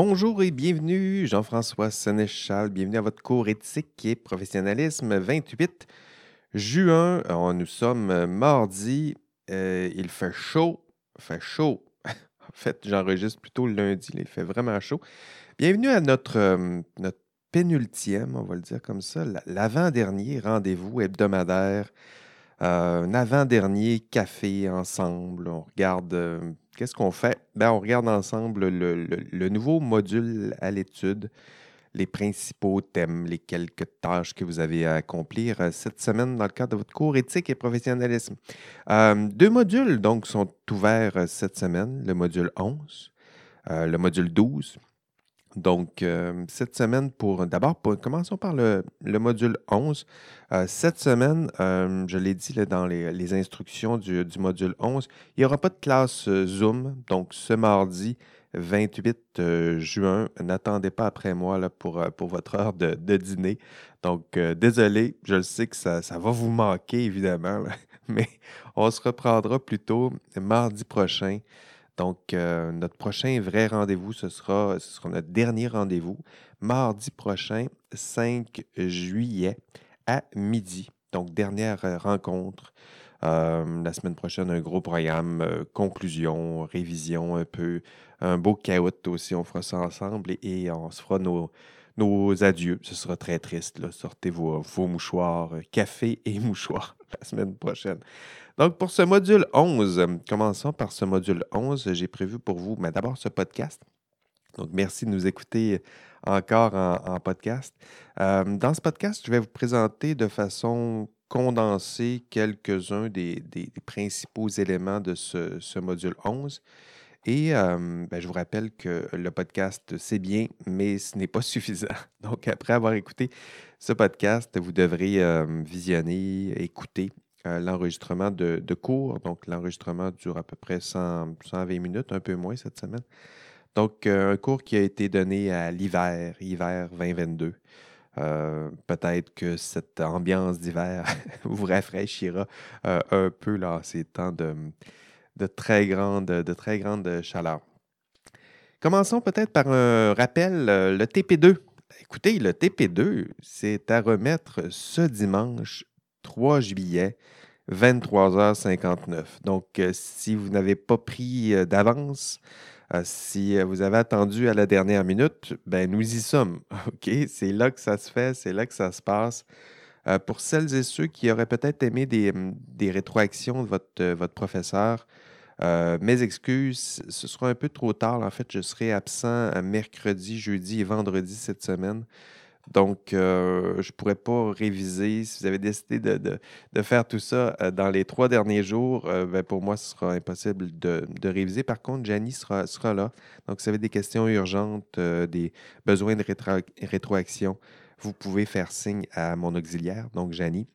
Bonjour et bienvenue, Jean-François Sénéchal. Bienvenue à votre cours éthique et professionnalisme 28 juin. Alors, nous sommes mardi. Euh, il fait chaud. Fait chaud. en fait, j'enregistre plutôt lundi. Il fait vraiment chaud. Bienvenue à notre, euh, pénultième, on va le dire comme ça, l'avant-dernier rendez-vous hebdomadaire. Euh, un avant-dernier café ensemble. On regarde euh, Qu'est-ce qu'on fait? Ben, on regarde ensemble le, nouveau module à l'étude, les principaux thèmes, les quelques tâches que vous avez à accomplir euh, cette semaine dans le cadre de votre cours éthique et professionnalisme. Euh, deux modules donc sont ouverts euh, cette semaine, le module 11, le module 12 donc, euh, cette semaine, pour d'abord, commençons par le, module 11. Euh, cette semaine, euh, je l'ai dit dans les, instructions du, module 11, il n'y aura pas de classe Zoom. Donc, ce mardi 28 juin, n'attendez pas après moi là, pour, pour votre heure de, dîner. Donc, désolé, je le sais que ça, va vous manquer, évidemment, mais on se reprendra plutôt mardi prochain. Donc, euh, notre prochain vrai rendez-vous, ce sera, ce sera notre dernier rendez-vous, mardi prochain, 5 juillet, à midi. Donc, dernière euh, rencontre. Euh, la semaine prochaine, un gros programme, conclusion, révision un peu, un beau caout aussi. On fera ça ensemble et, on se fera nos, nos adieux. Ce sera très triste. Sortez vos, mouchoirs, café et mouchoirs la semaine prochaine. Donc, pour ce module 11, commençons par ce module 11. J'ai prévu pour vous, mais d'abord ce podcast. Donc, merci de nous écouter encore en, podcast. Euh, dans ce podcast, je vais vous présenter de façon condensée quelques-uns des, principaux éléments de ce, module 11. Et ben, je vous rappelle que le podcast, c'est bien, mais ce n'est pas suffisant. Donc, après avoir écouté ce podcast, vous devrez visionner, écouter l'enregistrement de, cours. Donc, l'enregistrement dure à peu près 120 minutes, un peu moins cette semaine. Donc, un cours qui a été donné à l'hiver, hiver 2022. Euh, peut-être que cette ambiance d'hiver vous rafraîchira un peu là, ces temps de, de, très grande, de chaleur. Commençons peut-être par un rappel, le TP2. Écoutez, le TP2, c'est à remettre ce dimanche 3 juillet 23h59. Donc, euh, si vous n'avez pas pris euh, d'avance, euh, si vous avez attendu à la dernière minute, ben nous y sommes. OK? C'est là que ça se fait, c'est là que ça se passe. pour celles et ceux qui auraient peut-être aimé des, hum, rétroactions de votre professeur, mes excuses, ce sera un peu trop tard. En fait, je serai absent mercredi, jeudi et vendredi cette semaine. Donc, euh, je ne pourrais pas réviser. Si vous avez décidé de, faire tout ça euh, dans les trois derniers jours, euh, ben, pour moi, ce sera impossible de, réviser. Par contre, Janie sera, là. Donc, si vous avez des questions urgentes, des besoins de rétroaction, vous pouvez faire signe à mon auxiliaire, donc Janie.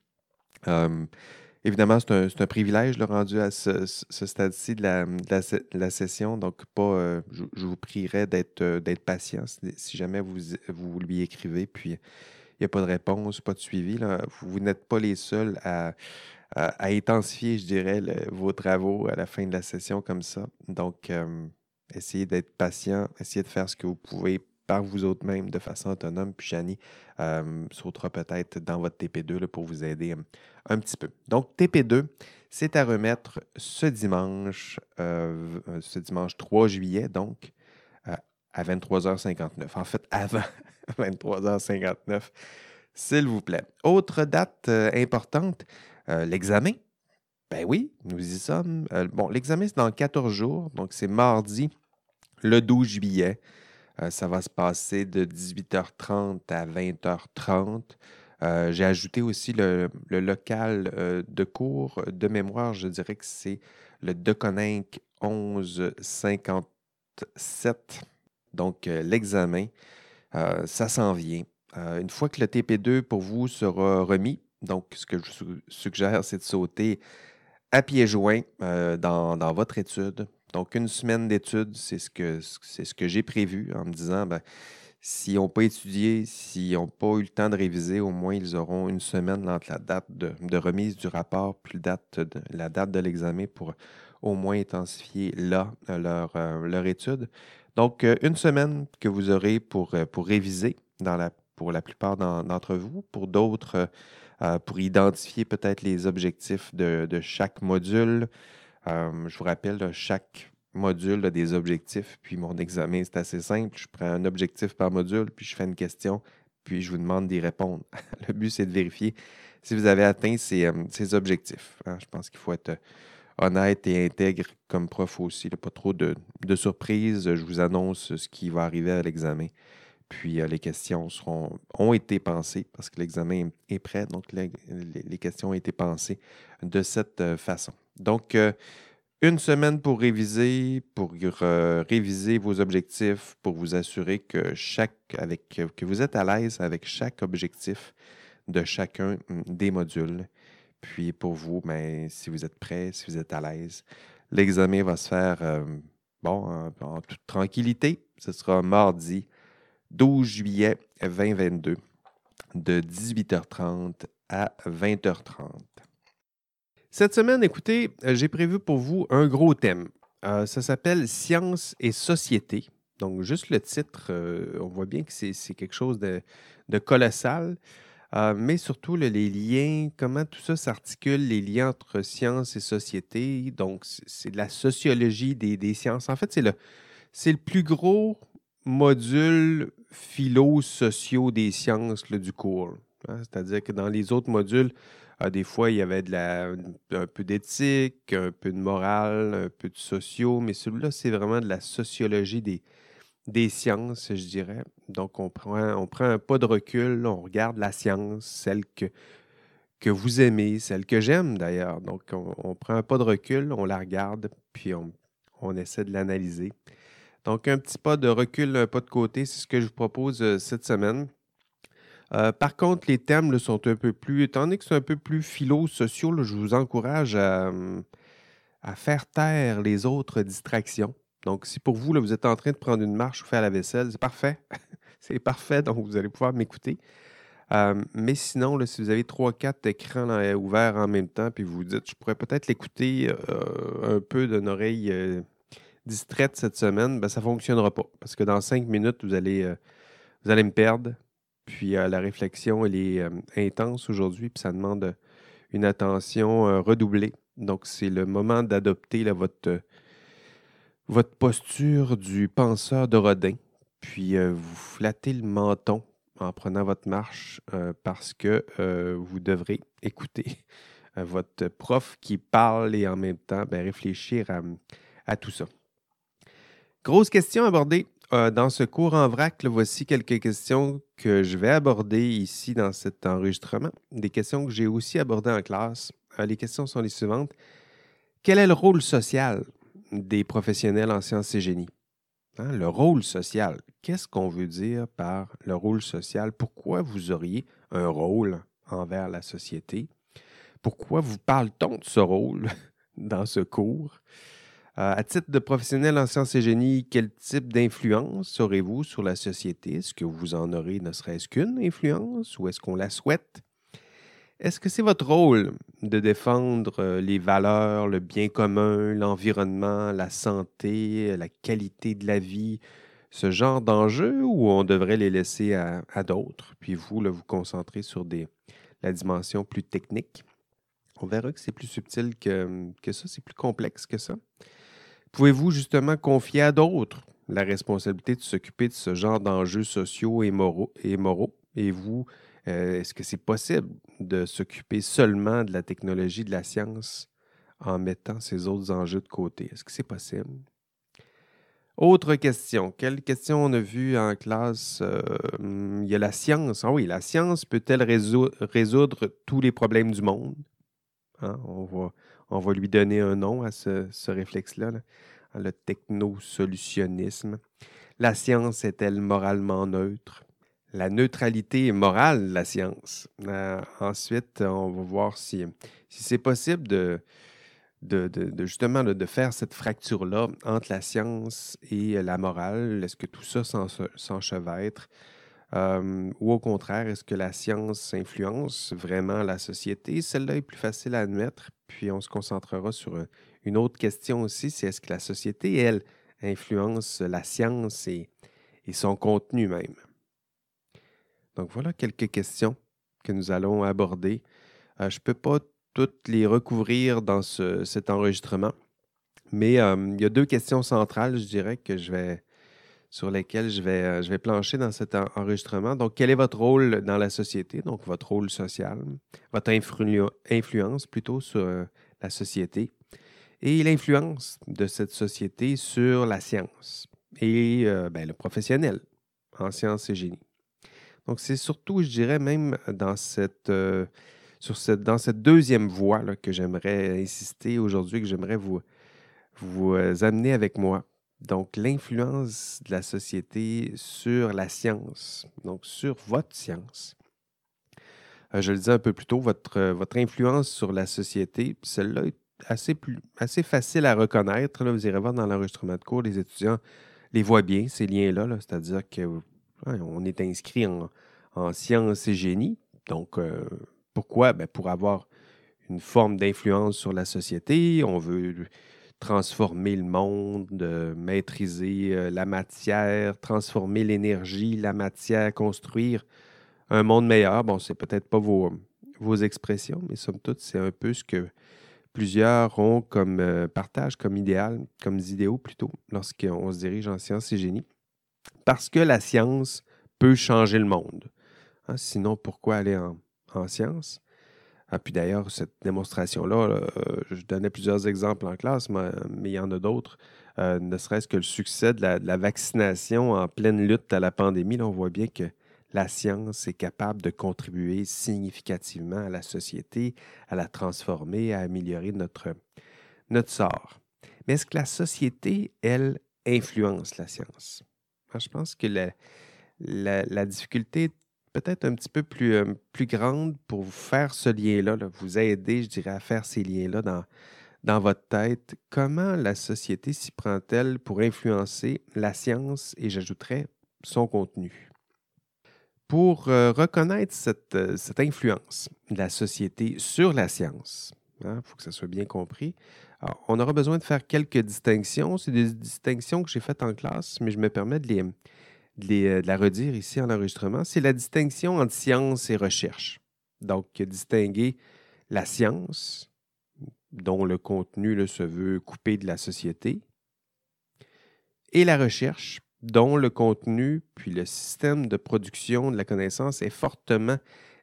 Évidemment, c'est un, privilège le rendu à ce, stade-ci de la, session. Donc, pas, euh, je, vous prierai d'être euh, patient si, jamais vous, vous lui écrivez, puis il n'y a pas de réponse, pas de suivi. Vous, n'êtes pas les seuls à, intensifier, je dirais, vos travaux à la fin de la session comme ça. Donc, euh, essayez d'être patient, essayez de faire ce que vous pouvez par vous autres même de façon autonome. Puis Janie euh, sautera peut-être dans votre TP2 pour vous aider euh, un petit peu. Donc, TP2, c'est à remettre ce dimanche, euh, ce dimanche 3 juillet, donc à 23h59. En fait, avant 23h59, s'il vous plaît. Autre date importante, l'examen. Ben oui, nous y sommes. bon, l'examen, c'est dans 14 jours, donc c'est mardi, le 12 juillet. Euh, ça va se passer de 18h30 à 20h30. Euh, j'ai ajouté aussi le, local euh, de cours de mémoire. Je dirais que c'est le Deconinck 1157. Donc, l'examen, ça s'en vient. une fois que le TP2 pour vous sera remis, donc ce que je suggère, c'est de sauter à pieds joints dans votre étude. Donc, une semaine d'études, c'est ce que, c'est ce que j'ai prévu en me disant, ben, s'ils n'ont pas étudié, s'ils n'ont pas eu le temps de réviser, au moins ils auront une semaine entre la date de, remise du rapport puis la date de, de l'examen pour au moins intensifier là leur, euh, leur étude. Donc, une semaine que vous aurez pour, pour réviser pour la plupart d'entre vous. Pour d'autres, pour identifier peut-être les objectifs de, de chaque module. Je vous rappelle, chaque module a des objectifs, puis mon examen, c'est assez simple. Je prends un objectif par module, puis je fais une question, puis je vous demande d'y répondre. Le but, c'est de vérifier si vous avez atteint ces, euh, objectifs. Hein. Je pense qu'il faut être honnête et intègre comme prof aussi. Pas trop de, surprises. Je vous annonce ce qui va arriver à l'examen. Puis euh, les questions seront, ont été pensées parce que l'examen est prêt. Donc les, questions ont été pensées de cette euh, façon. Donc, une semaine pour réviser, pour réviser vos objectifs, pour vous assurer que, chaque, avec, que vous êtes à l'aise avec chaque objectif de chacun mm, des modules. Puis pour vous, ben, si vous êtes prêt, si vous êtes à l'aise, l'examen va se faire euh, bon, en, toute tranquillité. Ce sera mardi 12 juillet 2022 de 18h30 à 20h30. Cette semaine, écoutez, euh, j'ai prévu pour vous un gros thème. Euh, ça s'appelle Science et société. Donc, juste le titre, euh, on voit bien que c'est quelque chose de, colossal. mais surtout, les liens, comment tout ça s'articule, les liens entre science et société. Donc, c'est de la sociologie des, sciences. En fait, c'est le, le plus gros module philo-sociaux des sciences du cours. Hein. C'est-à-dire que dans les autres modules, ah, des fois, il y avait de la, un peu d'éthique, un peu de morale, un peu de sociaux, mais celui-là, c'est vraiment de la sociologie des, des sciences, je dirais. Donc, on prend, on prend un pas de recul, on regarde la science, celle que, que vous aimez, celle que j'aime d'ailleurs. Donc, on, prend un pas de recul, on la regarde, puis on, on essaie de l'analyser. Donc, un petit pas de recul, un pas de côté, c'est ce que je vous propose euh, cette semaine. Euh, par contre, les thèmes sont un peu plus, étant donné que c'est un peu plus philo-sociaux, je vous encourage hum, à, faire taire les autres distractions. Donc, si pour vous, vous êtes en train de prendre une marche ou faire la vaisselle, c'est parfait. c'est parfait, donc vous allez pouvoir m'écouter. Mais sinon, si vous avez trois, quatre écrans ouverts en même temps, puis vous vous dites, je pourrais peut-être l'écouter euh, un peu d'une oreille euh, distraite cette semaine, ben, ça ne fonctionnera pas. Parce que dans cinq minutes, vous allez, vous allez me perdre. Puis euh, la réflexion, elle est euh, intense aujourd'hui, puis ça demande euh, une attention redoublée. Donc, c'est le moment d'adopter votre, votre posture du penseur de Rodin, puis vous flattez le menton en prenant votre marche parce que vous devrez écouter votre prof qui parle et en même temps ben, réfléchir à tout ça. Grosse question abordée euh, dans ce cours en vrac, voici quelques questions que je vais aborder ici dans cet enregistrement. Des questions que j'ai aussi abordées en classe. Euh, les questions sont les suivantes. Quel est le rôle social des professionnels en sciences et génie? Hein, le rôle social. Qu'est-ce qu'on veut dire par le rôle social? Pourquoi vous auriez un rôle envers la société? Pourquoi vous parle-t-on de ce rôle dans ce cours? Euh, à titre de professionnel en sciences et génie, quel type d'influence aurez-vous sur la société? Est-ce que vous en aurez ne serait-ce qu'une influence ou est-ce qu'on la souhaite? Est-ce que c'est votre rôle de défendre euh, les valeurs, le bien commun, l'environnement, la santé, la qualité de la vie, ce genre d'enjeux ou on devrait les laisser à, d'autres, puis vous, là, vous concentrer sur des, la dimension plus technique? On verra que c'est plus subtil que, que ça, c'est plus complexe que ça. Pouvez-vous justement confier à d'autres la responsabilité de s'occuper de ce genre d'enjeux sociaux et moraux? Et, vous, euh, est-ce que c'est possible de s'occuper seulement de la technologie, de la science, en mettant ces autres enjeux de côté? Est-ce que c'est possible? Autre question. Quelle question on a vu en classe? Euh, il y a la science. Ah oui, la science peut-elle résoudre tous les problèmes du monde? Hein, on, va, on va lui donner un nom à ce, réflexe-là, hein, le technosolutionnisme. La science est-elle moralement neutre? La neutralité est morale de la science. Euh, ensuite, on va voir si, si c'est possible de, de, justement de, faire cette fracture-là entre la science et la morale. Est-ce que tout ça s'enchevêtre? Euh, ou au contraire, est-ce que la science influence vraiment la société? Celle-là est plus facile à admettre, puis on se concentrera sur une autre question aussi, c'est est-ce que la société, elle, influence la science et, son contenu même? Donc voilà quelques questions que nous allons aborder. Euh, je ne peux pas toutes les recouvrir dans cet enregistrement, mais euh, il y a deux questions centrales, je dirais, que je vais, sur lesquelles je vais, euh, je vais plancher dans cet enregistrement. Donc, quel est votre rôle dans la société, donc votre rôle social, votre influence plutôt sur la société, et l'influence de cette société sur la science et euh, ben, le professionnel en sciences et génie. Donc, c'est surtout, je dirais, même dans cette, euh, sur cette, dans cette deuxième voie que j'aimerais insister aujourd'hui, que j'aimerais vous, vous euh, amener avec moi. Donc, l'influence de la société sur la science, donc sur votre science. je le disais un peu plus tôt, votre, votre influence sur la société, celle-là est assez, plus, assez facile à reconnaître. Là, vous irez voir dans l'enregistrement de cours, les étudiants les voient bien, ces liens-là. -là, cest à dire qu'on est inscrit en, sciences et génie. Donc, euh, pourquoi? Ben, pour avoir une forme d'influence sur la société. On veut transformer le monde, maîtriser euh, la matière, transformer l'énergie, la matière, construire un monde meilleur. Bon, c'est peut-être pas vos, vos expressions, mais somme toute, c'est un peu ce que plusieurs ont comme euh, partage, comme idéal, comme idéaux plutôt, lorsqu'on se dirige en sciences et génie. Parce que la science peut changer le monde. Hein, sinon, pourquoi aller en, en sciences? Ah, puis d'ailleurs, cette démonstration-là, euh, je donnais plusieurs exemples en classe, mais, il y en a d'autres. Euh, ne serait-ce que le succès de la, la, vaccination en pleine lutte à la pandémie, là, on voit bien que la science est capable de contribuer significativement à la société, à la transformer, à améliorer notre, notre sort. Mais est-ce que la société, elle, influence la science? je pense que la, la, difficulté est peut-être un petit peu plus, euh, plus grande pour vous faire ce lien-là, vous aider, je dirais, à faire ces liens-là dans, dans votre tête. Comment la société s'y prend-elle pour influencer la science et, j'ajouterais, son contenu? pour euh, reconnaître euh, cette, influence de la société sur la science. Il hein, faut que ça soit bien compris. on aura besoin de faire quelques distinctions. C'est des distinctions que j'ai faites en classe, mais je me permets de, les, euh, de, la redire ici en enregistrement. C'est la distinction entre science et recherche. Donc, distinguer la science, dont le contenu se veut couper de la société, et la recherche, dont le contenu puis le système de production de la connaissance est fortement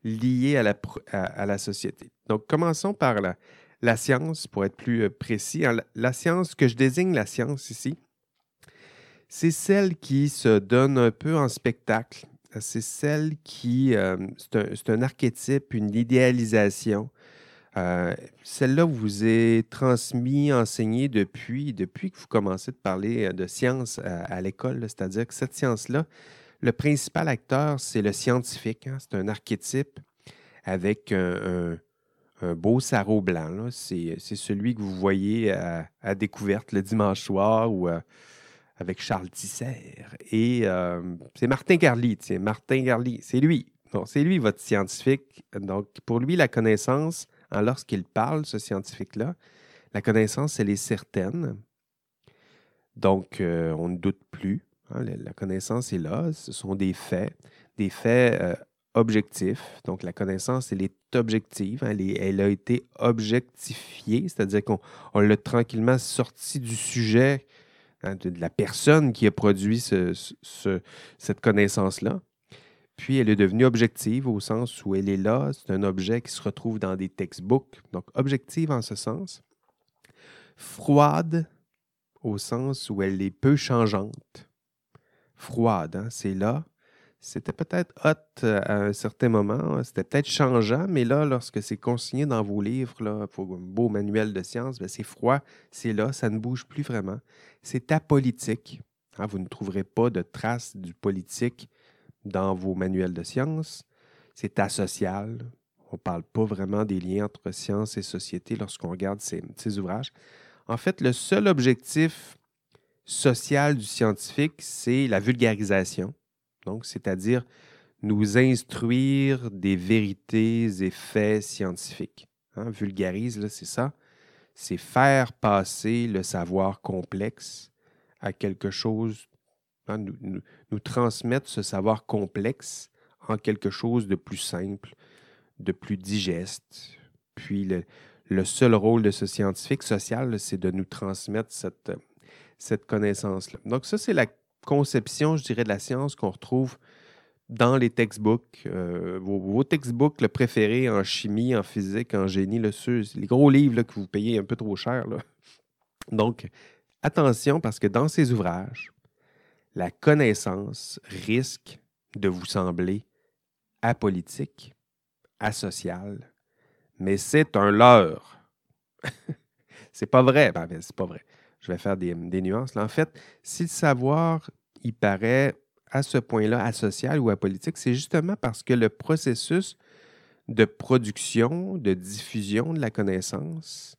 lié à la, la société. Donc, commençons par la, la, science, pour être plus euh, précis. La, science, que je désigne la science ici, c'est celle qui se donne un peu en spectacle. C'est celle qui, euh, c'est un, archétype, une idéalisation euh, celle-là vous est transmise, enseignée depuis, depuis que vous commencez de parler euh, de science à, l'école. C'est-à-dire que cette science-là, le principal acteur, c'est le scientifique. Hein. c'est un archétype avec un, beau sarrau blanc. C'est, celui que vous voyez à, découverte le dimanche soir ou avec Charles Tisser. Et c'est Martin Garly. Martin Garly, c'est lui. c'est lui votre scientifique. Donc, pour lui, la connaissance, lorsqu'il parle, ce scientifique-là, la connaissance, elle est certaine. Donc, euh, on ne doute plus. Hein, la, connaissance est là. Ce sont des faits, des faits euh, objectifs. Donc, la connaissance, elle est objective. Hein, elle, a été objectifiée, c'est-à-dire qu'on l'a tranquillement sorti du sujet hein, de, la personne qui a produit cette connaissance-là. Puis elle est devenue objective au sens où elle est là, c'est un objet qui se retrouve dans des textbooks, donc objective en ce sens. Froide au sens où elle est peu changeante. Froide, hein, c'est là. C'était peut-être hot euh, à un certain moment, c'était peut-être changeant, mais là, lorsque c'est consigné dans vos livres, là, pour un beau manuel de science, ben, c'est froid, c'est là, ça ne bouge plus vraiment. C'est apolitique. Hein, vous ne trouverez pas de traces du politique dans vos manuels de sciences. C'est asocial. On ne parle pas vraiment des liens entre science et société lorsqu'on regarde ces, ouvrages. En fait, le seul objectif social du scientifique, c'est la vulgarisation. Donc, c'est-à-dire nous instruire des vérités et faits scientifiques. Hein, vulgarise, c'est ça. C'est faire passer le savoir complexe à quelque chose, hein, nous, transmettre ce savoir complexe en quelque chose de plus simple, de plus digeste. Puis le, le seul rôle de ce scientifique social, c'est de nous transmettre cette, cette connaissance-là. Donc ça, c'est la conception, je dirais, de la science qu'on retrouve dans les textbooks, euh, vos, textbooks préférés en chimie, en physique, en génie, le, les gros livres que vous payez un peu trop cher. Donc, attention parce que dans ces ouvrages, la connaissance risque de vous sembler apolitique, asociale, mais c'est un leurre. c'est pas vrai. Ben, c'est pas vrai. Je vais faire des, nuances. en fait, si le savoir, il paraît à ce point-là asocial ou apolitique, c'est justement parce que le processus de production, de diffusion de la connaissance,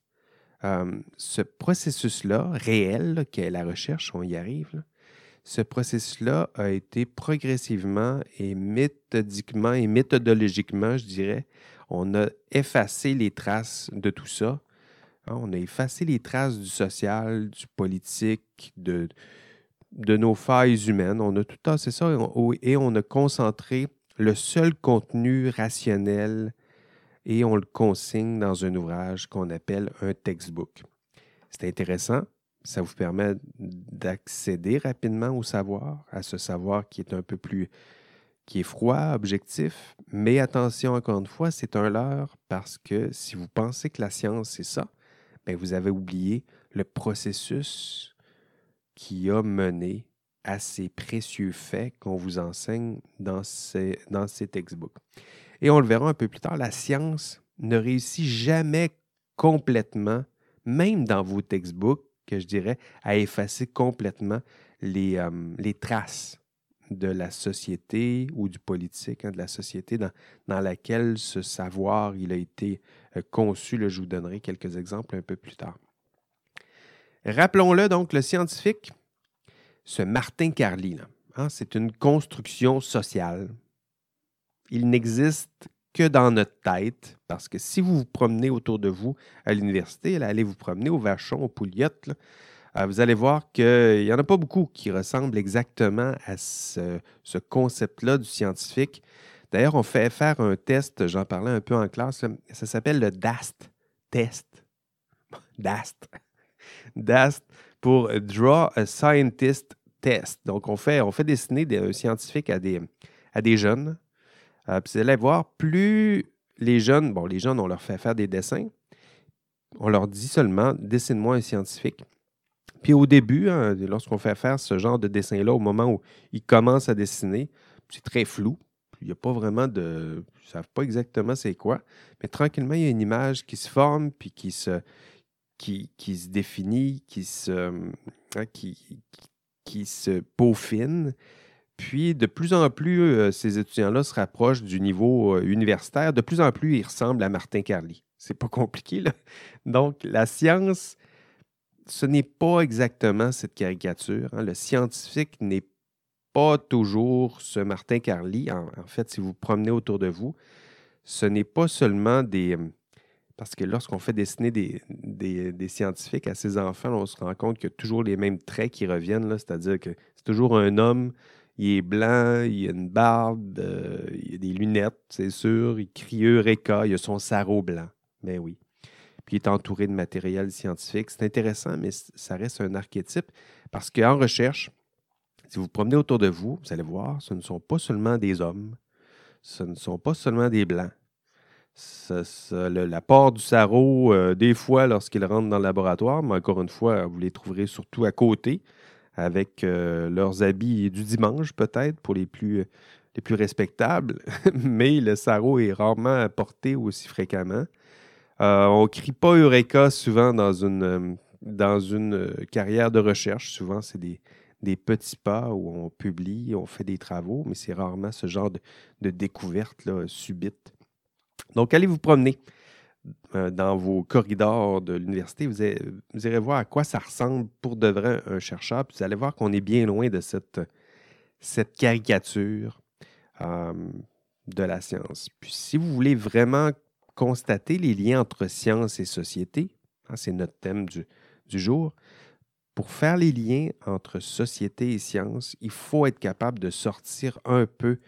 euh, ce processus-là, réel, qui est la recherche, on y arrive, ce processus-là a été progressivement et méthodiquement et méthodologiquement, je dirais, on a effacé les traces de tout ça. Hein, on a effacé les traces du social, du politique, de, de nos failles humaines. On a tout c'est ça, et on a concentré le seul contenu rationnel et on le consigne dans un ouvrage qu'on appelle un textbook. C'est intéressant, ça vous permet d'accéder rapidement au savoir, à ce savoir qui est un peu plus, qui est froid, objectif, mais attention encore une fois, c'est un leurre parce que si vous pensez que la science c'est ça, bien, vous avez oublié le processus qui a mené à ces précieux faits qu'on vous enseigne dans ces, dans ces textbooks. Et on le verra un peu plus tard, la science ne réussit jamais complètement, même dans vos textbooks, que je dirais, à effacer complètement les, euh, les traces de la société ou du politique, hein, de la société dans, dans, laquelle ce savoir il a été euh, conçu. je vous donnerai quelques exemples un peu plus tard. Rappelons-le donc, le scientifique, ce Martin Carly, hein, c'est une construction sociale. Il n'existe que dans notre tête, parce que si vous vous promenez autour de vous à l'université, allez vous promener au Vachon, au Pouliot, euh, vous allez voir qu'il n'y en a pas beaucoup qui ressemblent exactement à ce, concept-là du scientifique. D'ailleurs, on fait faire un test, j'en parlais un peu en classe, ça s'appelle le DAST test. DAST. DAST pour Draw a Scientist Test. Donc, on fait, dessiner des, scientifiques à des, à des jeunes. Euh, puis vous allez voir, plus les jeunes, bon, les jeunes, on leur fait faire des dessins. On leur dit seulement, dessine-moi un scientifique. Puis au début, hein, lorsqu'on fait faire ce genre de dessin-là, au moment où ils commencent à dessiner, c'est très flou. Il n'y a pas vraiment de. Ils ne savent pas exactement c'est quoi. Mais tranquillement, il y a une image qui se forme, puis qui se, qui, se définit, qui se, hein, qui, qui se peaufine. Puis, de plus en plus, euh, ces étudiants-là se rapprochent du niveau euh, universitaire. De plus en plus, ils ressemblent à Martin Carly. C'est pas compliqué, là. Donc, la science, ce n'est pas exactement cette caricature. Hein. Le scientifique n'est pas toujours ce Martin Carly. En, fait, si vous promenez autour de vous, ce n'est pas seulement des, parce que lorsqu'on fait dessiner des, des, scientifiques à ses enfants, on se rend compte qu'il y a toujours les mêmes traits qui reviennent. C'est-à-dire que c'est toujours un homme, il est blanc, il a une barbe, euh, il a des lunettes, c'est sûr, il crie Eureka, il a son sarrau blanc. Mais oui. Puis il est entouré de matériel scientifique. C'est intéressant, mais ça reste un archétype parce qu'en recherche, si vous, promenez autour de vous, vous allez voir, ce ne sont pas seulement des hommes, ce ne sont pas seulement des blancs l'apport du sarreau, euh, des fois, lorsqu'ils rentrent dans le laboratoire, mais encore une fois, vous les trouverez surtout à côté, avec euh, leurs habits du dimanche, peut-être, pour les plus, les plus respectables. mais le sarreau est rarement porté aussi fréquemment. Euh, on ne crie pas Eureka souvent dans une, dans une carrière de recherche. Souvent, c'est des, des petits pas où on publie, on fait des travaux, mais c'est rarement ce genre de, de découverte là, subite. Donc, allez vous promener euh, dans vos corridors de l'université. Vous, irez voir à quoi ça ressemble pour de vrai un chercheur. Puis vous allez voir qu'on est bien loin de cette, caricature euh, de la science. Puis si vous voulez vraiment constater les liens entre science et société, hein, c'est notre thème du, jour, pour faire les liens entre société et science, il faut être capable de sortir un peu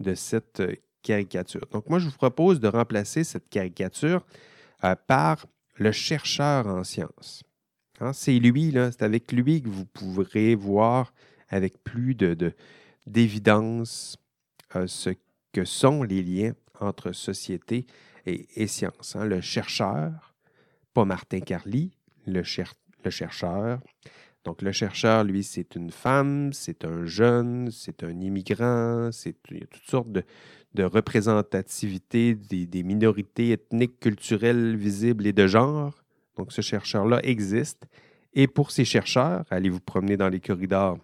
de cette euh, caricature. Donc moi, je vous propose de remplacer cette caricature euh, par le chercheur en sciences. Hein, c'est lui, c'est avec lui que vous pourrez voir avec plus d'évidence de, euh, ce que sont les liens entre société et, science. Hein. Le chercheur, pas Martin Carly, le chercheur. Donc, le chercheur, lui, c'est une femme, c'est un jeune, c'est un immigrant, c'est il y a toutes sortes de, de représentativité des, minorités ethniques, culturelles, visibles et de genre. Donc, ce chercheur-là existe. Et pour ces chercheurs, allez vous promener dans les corridors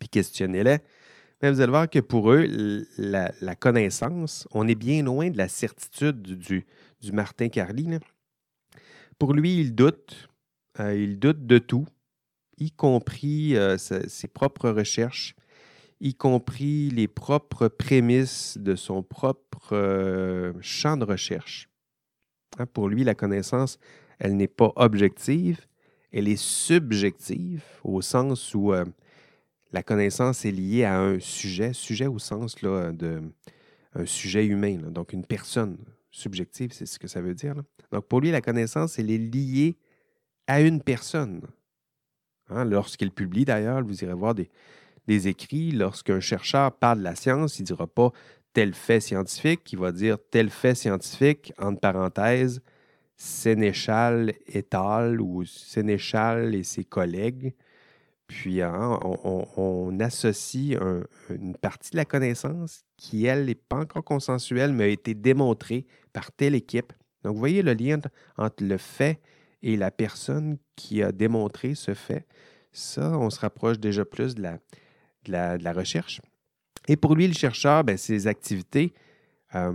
puis questionnez-les. Mais vous allez voir que pour eux, la, connaissance, on est bien loin de la certitude du, du Martin Carly. Pour lui, il doute, euh, il doute de tout, y compris euh, ses propres recherches, y compris les propres prémices de son propre euh, champ de recherche. Hein, pour lui, la connaissance, elle n'est pas objective, elle est subjective au sens où la connaissance est liée à un sujet, sujet au sens là, de un sujet humain, donc une personne subjective, c'est ce que ça veut dire. Donc pour lui, la connaissance, elle est liée à une personne. Hein, lorsqu'il publie d'ailleurs, vous irez voir des, écrits, lorsqu'un chercheur parle de la science, il ne dira pas tel fait scientifique, il va dire tel fait scientifique, entre parenthèses, Sénéchal et al. ou Sénéchal et ses collègues. Puis hein, on, associe une partie de la connaissance qui, elle, n'est pas encore consensuelle, mais a été démontrée par telle équipe. Donc, vous voyez le lien entre le fait et la personne qui a démontré ce fait, ça, on se rapproche déjà plus de la, recherche. Et pour lui, le chercheur, ben, ses activités, euh,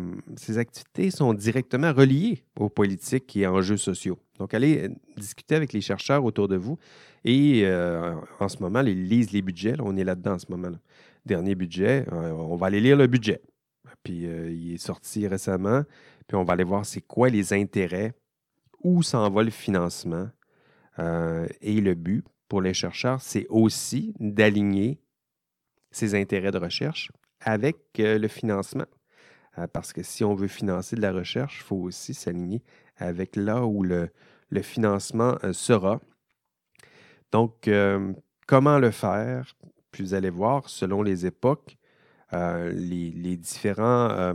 activités sont directement reliées aux politiques et enjeux sociaux. Donc, allez discuter avec les chercheurs autour de vous. Et euh, en ce moment, ils lisent les budgets. on est là-dedans en ce moment. -là. Dernier budget, euh, on va aller lire le budget. Puis, il est sorti récemment. Puis, on va aller voir c'est quoi les intérêts où s'en va le financement. Euh, et le but pour les chercheurs, c'est aussi d'aligner ces intérêts de recherche avec euh, le financement. Euh, parce que si on veut financer de la recherche, il faut aussi s'aligner avec là où le, le financement sera. Donc, comment le faire? Puis vous allez voir, selon les époques, les, les, différents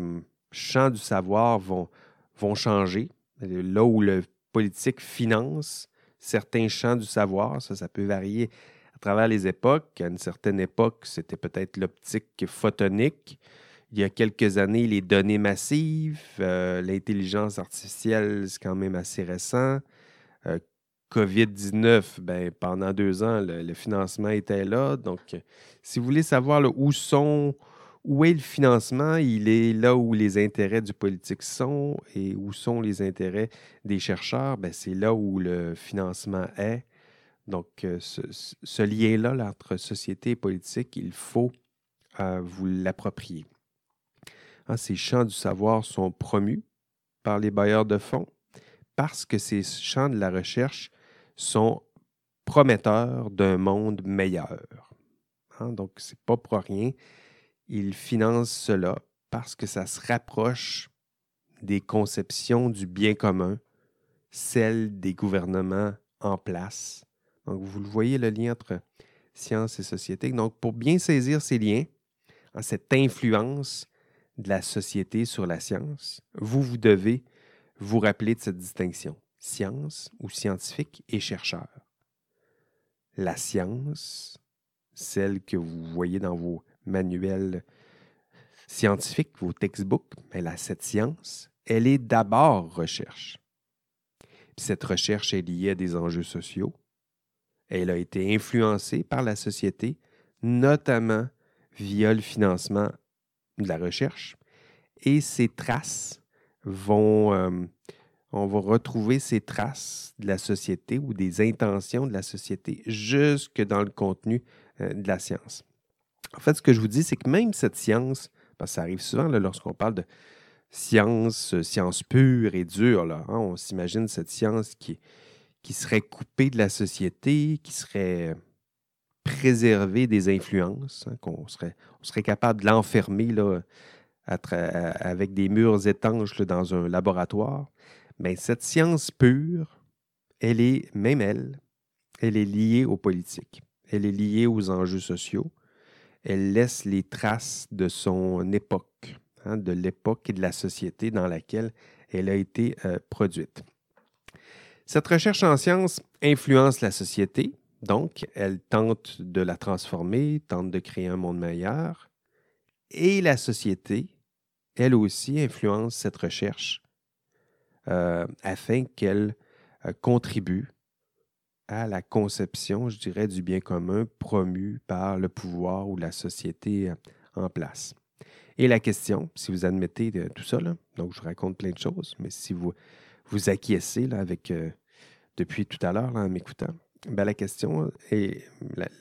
champs du savoir vont, vont changer. Là où le politique finance certains champs du savoir. Ça, ça peut varier à travers les époques. À une certaine époque, c'était peut-être l'optique photonique. Il y a quelques années, les données massives, euh, l'intelligence artificielle, c'est quand même assez récent. Euh, COVID-19, ben, pendant deux ans, le, financement était là. Donc, si vous voulez savoir où sont où est le financement? Il est là où les intérêts du politique sont et où sont les intérêts des chercheurs? Ben, c'est là où le financement est. Donc, euh, ce, lien-là entre société et politique, il faut euh, vous l'approprier. Hein, ces champs du savoir sont promus par les bailleurs de fonds parce que ces champs de la recherche sont prometteurs d'un monde meilleur. Hein, donc, ce n'est pas pour rien il finance cela parce que ça se rapproche des conceptions du bien commun, celles des gouvernements en place. Donc, vous le voyez, le lien entre science et société. Donc, pour bien saisir ces liens, cette influence de la société sur la science, vous, vous devez vous rappeler de cette distinction, science ou scientifique et chercheur. La science, celle que vous voyez dans vos manuels scientifiques, vos textbooks, mais la, cette science, elle est d'abord recherche. cette recherche est liée à des enjeux sociaux. Elle a été influencée par la société, notamment via le financement de la recherche. Et ces traces vont, euh, on va retrouver ces traces de la société ou des intentions de la société jusque dans le contenu euh, de la science. En fait, ce que je vous dis, c'est que même cette science, parce que ça arrive souvent lorsqu'on parle de science, science pure et dure, hein, on s'imagine cette science qui, serait coupé de la société, qui serait préservé des influences, hein, qu'on serait, on serait capable de l'enfermer avec des murs étanches dans un laboratoire. Mais cette science pure, elle est, même elle, elle est liée aux politiques. Elle est liée aux enjeux sociaux. Elle laisse les traces de son époque, hein, de l'époque et de la société dans laquelle elle a été euh, produite. Cette recherche en sciences influence la société, donc elle tente de la transformer, tente de créer un monde meilleur, et la société, elle aussi, influence cette recherche euh, afin qu'elle euh, contribue à la conception, je dirais, du bien commun promu par le pouvoir ou la société en place. Et la question, si vous admettez tout ça, donc je raconte plein de choses, mais si vous vous acquiescez là, avec, euh, depuis tout à l'heure en m'écoutant, ben, la question est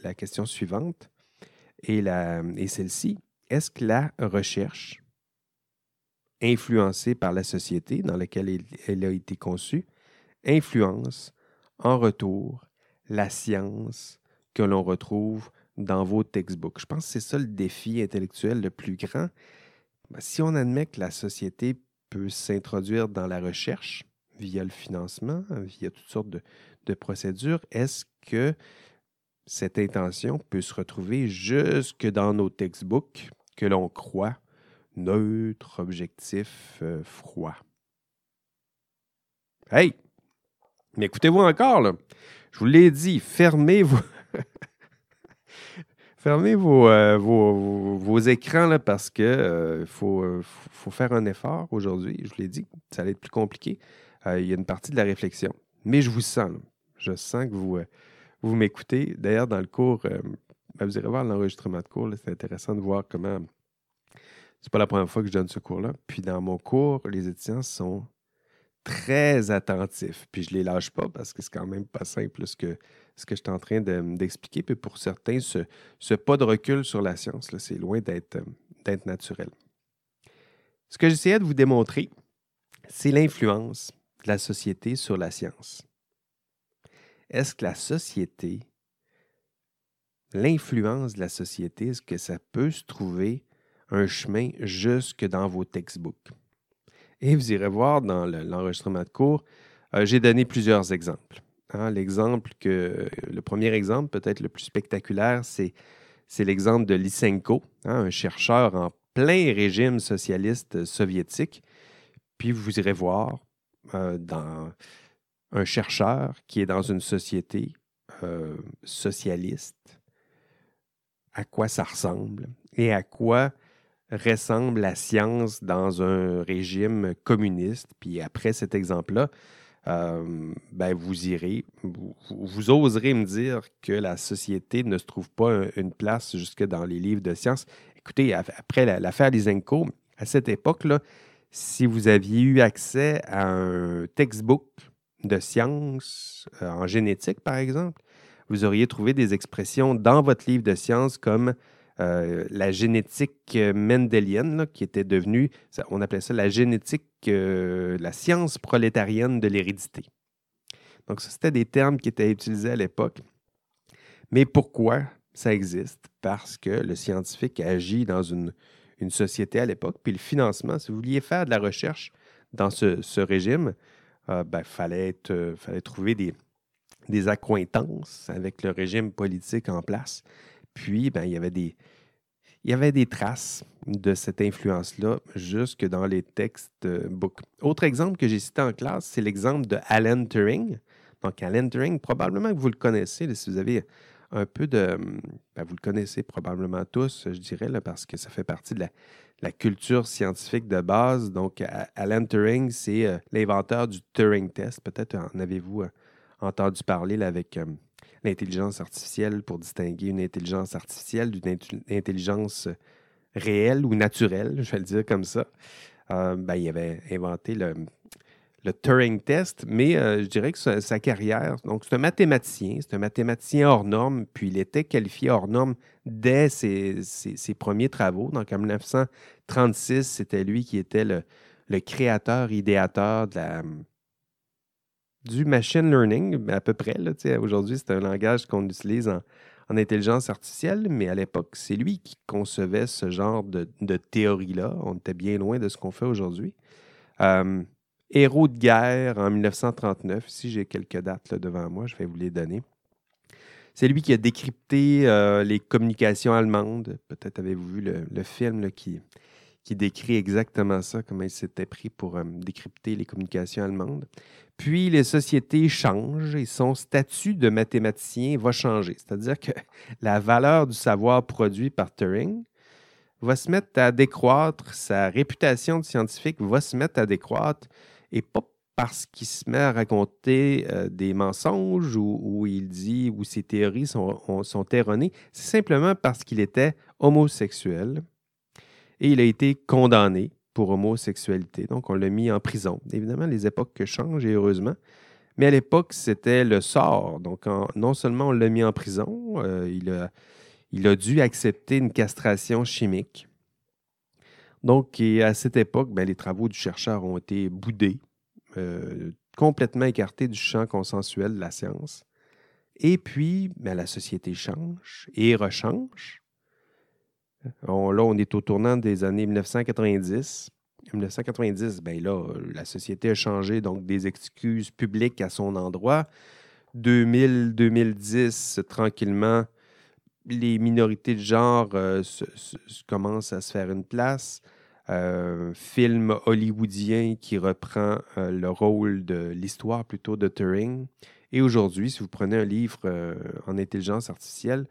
la, question suivante et celle-ci. Est-ce que la recherche, influencée par la société dans laquelle elle a été conçue, influence en retour la science que l'on retrouve dans vos textbooks. Je pense que c'est ça le défi intellectuel le plus grand. Ben, si on admet que la société peut s'introduire dans la recherche via le financement, via toutes sortes de, procédures, est-ce que cette intention peut se retrouver jusque dans nos textbooks que l'on croit neutres, objectifs, euh, froids? Hey! Mais écoutez-vous encore, là. Je vous l'ai dit, fermez vos, fermez euh, vos, écrans là, parce qu'il euh, faut, euh, faut, faire un effort aujourd'hui. Je vous l'ai dit, ça allait être plus compliqué. il y a une partie de la réflexion. Mais je vous sens. Je sens que vous, vous m'écoutez. D'ailleurs, dans le cours, ben, vous irez voir l'enregistrement de cours. C'est intéressant de voir comment. C'est pas la première fois que je donne ce cours-là. Puis dans mon cours, les étudiants sont très attentif. Puis je ne les lâche pas parce que c'est quand même pas simple ce que, ce que je suis en train d'expliquer. Puis pour certains, ce, pas de recul sur la science, c'est loin d'être naturel. Ce que j'essayais de vous démontrer, c'est l'influence de la société sur la science. Est-ce que la société, l'influence de la société, est-ce que ça peut se trouver un chemin jusque dans vos textbooks? Et vous irez voir dans l'enregistrement de cours, euh, j'ai donné plusieurs exemples. Hein. L'exemple que, le premier exemple, peut-être le plus spectaculaire, c'est, l'exemple de Lysenko, hein, un chercheur en plein régime socialiste soviétique. Puis vous irez voir euh, dans un chercheur qui est dans une société euh, socialiste, à quoi ça ressemble et à quoi ressemble la science dans un régime communiste. Puis après cet exemple-là, euh, ben vous irez, vous, oserez me dire que la société ne se trouve pas une place jusque dans les livres de science. Écoutez, après l'affaire des Enco, à cette époque-là, si vous aviez eu accès à un textbook de science euh, en génétique, par exemple, vous auriez trouvé des expressions dans votre livre de science comme euh, la génétique mendélienne, qui était devenue, on appelait ça la génétique, euh, la science prolétarienne de l'hérédité. Donc, c'était des termes qui étaient utilisés à l'époque. Mais pourquoi ça existe? Parce que le scientifique agit dans une, société à l'époque, puis le financement, si vous vouliez faire de la recherche dans ce, régime, il euh, ben, fallait, fallait trouver des, des accointances avec le régime politique en place. Puis, ben, il, y avait des, il y avait des traces de cette influence-là jusque dans les textes book. Autre exemple que j'ai cité en classe, c'est l'exemple de Alan Turing. Donc, Alan Turing, probablement que vous le connaissez, si vous avez un peu de... Ben, vous le connaissez probablement tous, je dirais, parce que ça fait partie de la, culture scientifique de base. Donc, Alan Turing, c'est euh, l'inventeur du Turing Test. Peut-être en avez-vous euh, entendu parler avec euh, l'intelligence artificielle pour distinguer une intelligence artificielle d'une intelligence réelle ou naturelle, je vais le dire comme ça. Euh, ben, il avait inventé le, Turing Test, mais euh, je dirais que sa, carrière, donc c'est un mathématicien, c'est un mathématicien hors norme, puis il était qualifié hors norme dès ses, premiers travaux. Donc en 1936, c'était lui qui était le, le créateur, idéateur de la, du machine learning, à peu près. Aujourd'hui, c'est un langage qu'on utilise en, intelligence artificielle, mais à l'époque, c'est lui qui concevait ce genre de, théorie-là. On était bien loin de ce qu'on fait aujourd'hui. Euh, héros de guerre en 1939. Si j'ai quelques dates devant moi, je vais vous les donner. C'est lui qui a décrypté euh, les communications allemandes. Peut-être avez-vous vu le, film qui, qui décrit exactement ça, comment il s'était pris pour euh, décrypter les communications allemandes. Puis les sociétés changent et son statut de mathématicien va changer. C'est-à-dire que la valeur du savoir produit par Turing va se mettre à décroître, sa réputation de scientifique va se mettre à décroître, et pas parce qu'il se met à raconter euh, des mensonges ou, il dit ou ses théories sont, sont erronées, c'est simplement parce qu'il était homosexuel et il a été condamné pour homosexualité. Donc, on l'a mis en prison. Évidemment, les époques changent et heureusement. Mais à l'époque, c'était le sort. Donc, non seulement on l'a mis en prison, euh, il, a, dû accepter une castration chimique. Donc, à cette époque, ben, les travaux du chercheur ont été boudés, euh, complètement écartés du champ consensuel de la science. Et puis, ben, la société change et rechange. Là, on est au tournant des années 1990. 1990, ben là, la société a changé, donc des excuses publiques à son endroit. 2000-2010, tranquillement, les minorités de genre euh, commencent à se faire une place. Euh, film hollywoodien qui reprend euh, le rôle de l'histoire plutôt de Turing. Et aujourd'hui, si vous prenez un livre en intelligence artificielle,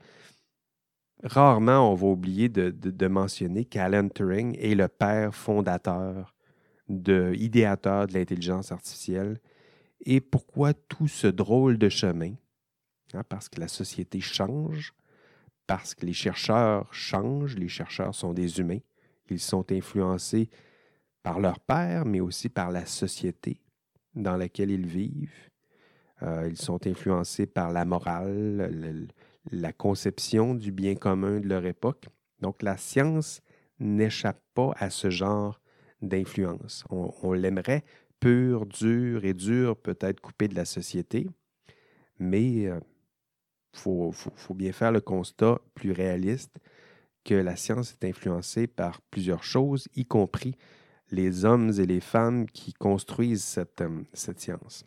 rarement on va oublier de, mentionner qu'Alan Turing est le père fondateur, de, idéateur de l'intelligence artificielle. Et pourquoi tout ce drôle de chemin? Hein, parce que la société change, parce que les chercheurs changent, les chercheurs sont des humains, ils sont influencés par leur père, mais aussi par la société dans laquelle ils vivent. Euh, ils sont influencés par la morale, la conception du bien commun de leur époque. Donc la science n'échappe pas à ce genre d'influence. On, l'aimerait pur, dur et dur, peut-être coupé de la société, mais il euh, faut, bien faire le constat plus réaliste que la science est influencée par plusieurs choses, y compris les hommes et les femmes qui construisent cette, euh, cette science.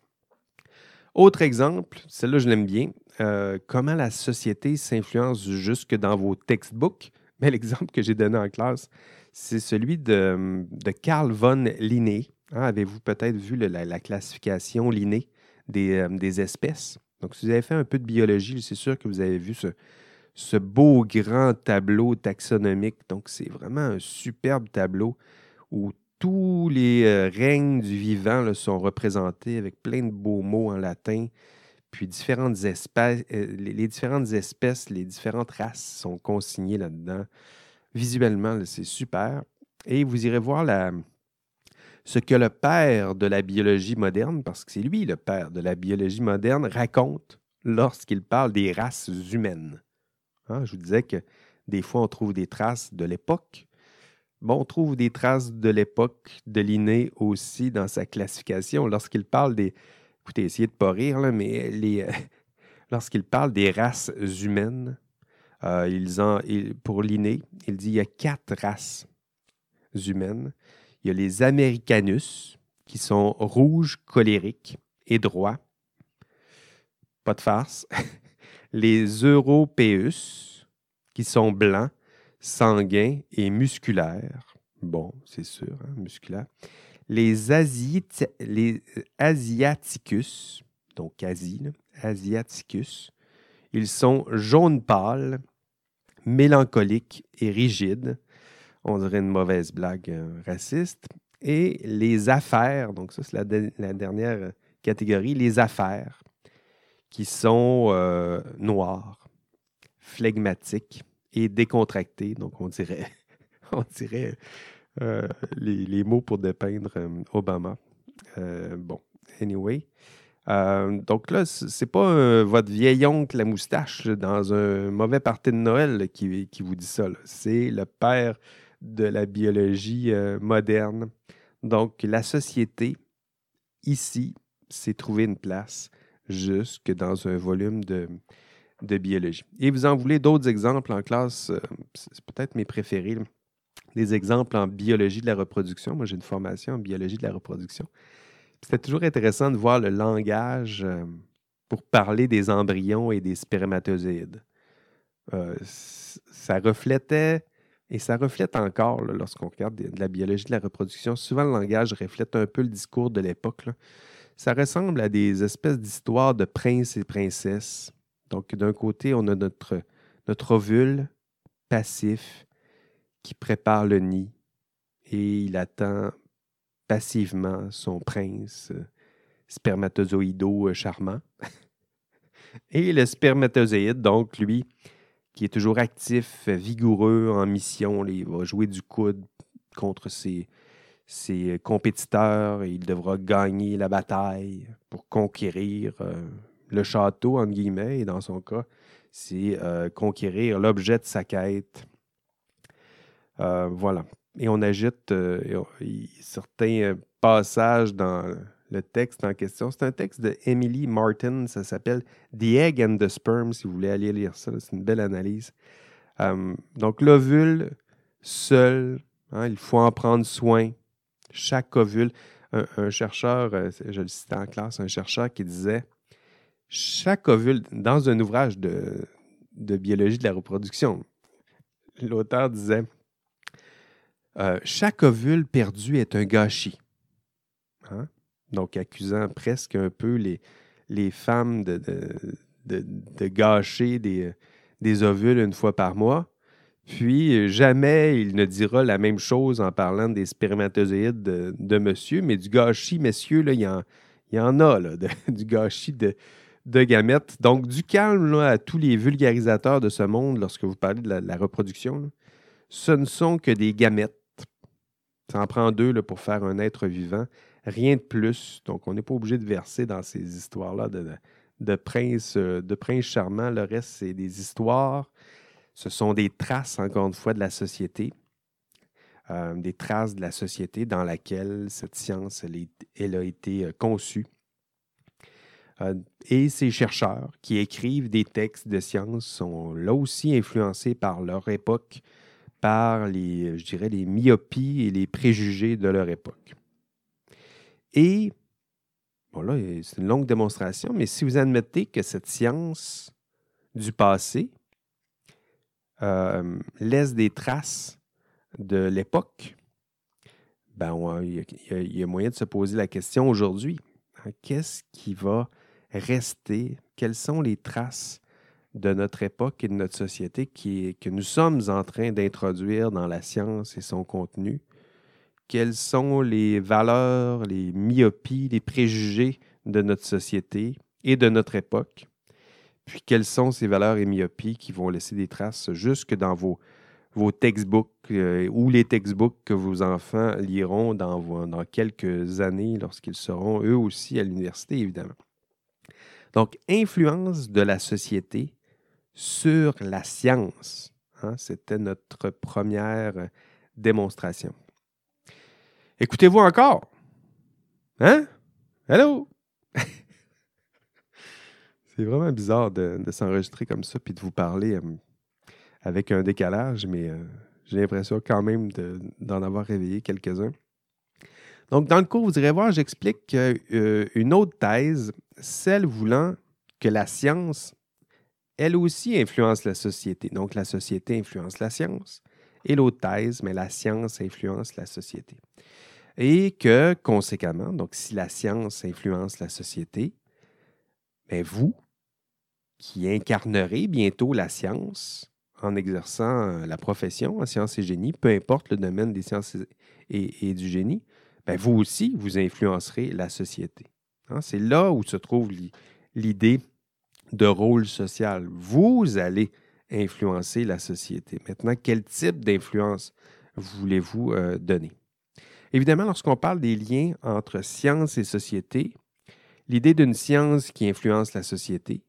Autre exemple, celle-là je l'aime bien, euh, comment la société s'influence jusque dans vos textbooks? Mais l'exemple que j'ai donné en classe, c'est celui de, Carl von Linné. Hein, avez-vous peut-être vu la, classification Linné euh, des, espèces? Donc, si vous avez fait un peu de biologie, c'est sûr que vous avez vu ce, beau grand tableau taxonomique. Donc, c'est vraiment un superbe tableau où tous les euh, règnes du vivant sont représentés avec plein de beaux mots en latin. Puis différentes espèces, euh, les, différentes espèces, les différentes races sont consignées là-dedans. Visuellement, c'est super. Et vous irez voir ce que le père de la biologie moderne, parce que c'est lui le père de la biologie moderne, raconte lorsqu'il parle des races humaines. Hein, je vous disais que des fois, on trouve des traces de l'époque. Bon, on trouve des traces de l'époque de Linné aussi dans sa classification lorsqu'il parle des, Écoutez, essayez de pas rire, là, mais les, lorsqu'il parle des races humaines, euh, ils pour Linné, il dit qu'il y a quatre races humaines. Il y a les Americanus, qui sont rouges, colériques et droits. Pas de farce. les Européus, qui sont blancs, sanguins et musculaires. Bon, c'est sûr, hein, musculaires les, Asiaticus, donc Asie, Asiaticus, ils sont jaunes pâles, mélancoliques et rigides. On dirait une mauvaise blague euh, raciste. Et les affaires, donc ça c'est la, dernière catégorie, les affaires, qui sont euh, noires, flegmatiques et décontractées. Donc on dirait, on dirait euh, les, mots pour dépeindre euh, Obama. Euh, bon, anyway. donc là, c'est pas votre vieil oncle la moustache dans un mauvais party de Noël qui, qui, vous dit ça. C'est le père de la biologie moderne. Donc la société, ici, s'est trouvé une place jusque dans un volume de, de biologie. Et vous en voulez d'autres exemples en classe, euh, c'est peut-être mes préférés, des exemples en biologie de la reproduction. Moi, j'ai une formation en biologie de la reproduction. C'était toujours intéressant de voir le langage euh, pour parler des embryons et des spermatozoïdes. Euh, ça reflétait, et ça reflète encore lorsqu'on regarde de, la biologie de la reproduction, souvent le langage reflète un peu le discours de l'époque. Ça ressemble à des espèces d'histoires de princes et princesses. Donc, d'un côté, on a notre, ovule passif qui prépare le nid et il attend passivement son prince euh, spermatozoïdo euh, charmant. et le spermatozoïde, donc, lui, qui est toujours actif, vigoureux, en mission, il va jouer du coude contre ses, ses compétiteurs et il devra gagner la bataille pour conquérir euh, le château, entre guillemets, et dans son cas, c'est conquérir l'objet de sa quête euh, voilà. Et on agite euh, certains euh, passages dans le texte en question. C'est un texte de Emily Martin, ça s'appelle The Egg and the Sperm, si vous voulez aller lire ça. C'est une belle analyse. donc, l'ovule seul, hein, il faut en prendre soin. Chaque ovule. Un, chercheur, je le citais en classe, un chercheur qui disait chaque ovule, dans un ouvrage de, de biologie de la reproduction, l'auteur disait euh, chaque ovule perdu est un gâchis. Hein? Donc, accusant presque un peu les, les femmes de, de, gâcher des, des, ovules une fois par mois. Puis, jamais il ne dira la même chose en parlant des spermatozoïdes de, monsieur, mais du gâchis, messieurs, là, il, y en, y en a, là, du gâchis de, de gamètes. Donc, du calme à tous les vulgarisateurs de ce monde lorsque vous parlez de la, reproduction. Ce ne sont que des gamètes ça en prend deux là, pour faire un être vivant. Rien de plus. Donc, on n'est pas obligé de verser dans ces histoires-là de, princes, euh, de charmants. Le reste, c'est des histoires. Ce sont des traces, encore une fois, de la société. Euh, des traces de la société dans laquelle cette science a été euh, conçue. Et ces chercheurs qui écrivent des textes de science sont là aussi influencés par leur époque, par les, je dirais, les myopies et les préjugés de leur époque. Et, bon là, c'est une longue démonstration, mais si vous admettez que cette science du passé euh, laisse des traces de l'époque, ben, il, y a, moyen de se poser la question aujourd'hui. Hein, qu'est-ce qui va rester? Quelles sont les traces de notre époque et de notre société qui que nous sommes en train d'introduire dans la science et son contenu? Quelles sont les valeurs, les myopies, les préjugés de notre société et de notre époque? Puis quelles sont ces valeurs et myopies qui vont laisser des traces jusque dans vos, textbooks euh, ou les textbooks que vos enfants liront dans, dans quelques années lorsqu'ils seront eux aussi à l'université, évidemment? Donc, influence de la société sur la science. Hein, c'était notre première démonstration. Écoutez-vous encore? Hein? Allô? C'est vraiment bizarre de, s'enregistrer comme ça puis de vous parler euh, avec un décalage, mais euh, j'ai l'impression quand même d'en avoir réveillé quelques-uns. Donc, dans le cours, vous irez voir, j'explique euh, une autre thèse, celle voulant que la science elle aussi influence la société. Donc, la société influence la science. Et l'autre thèse, mais la science influence la société. Et que, conséquemment, donc si la science influence la société, bien vous, qui incarnerez bientôt la science en exerçant euh, la profession en sciences et génie, peu importe le domaine des sciences et, du génie, bien vous aussi, vous influencerez la société. Hein, c'est là où se trouve l'idée de rôle social. Vous allez influencer la société. Maintenant, quel type d'influence voulez-vous euh, donner? Évidemment, lorsqu'on parle des liens entre science et société, l'idée d'une science qui influence la société,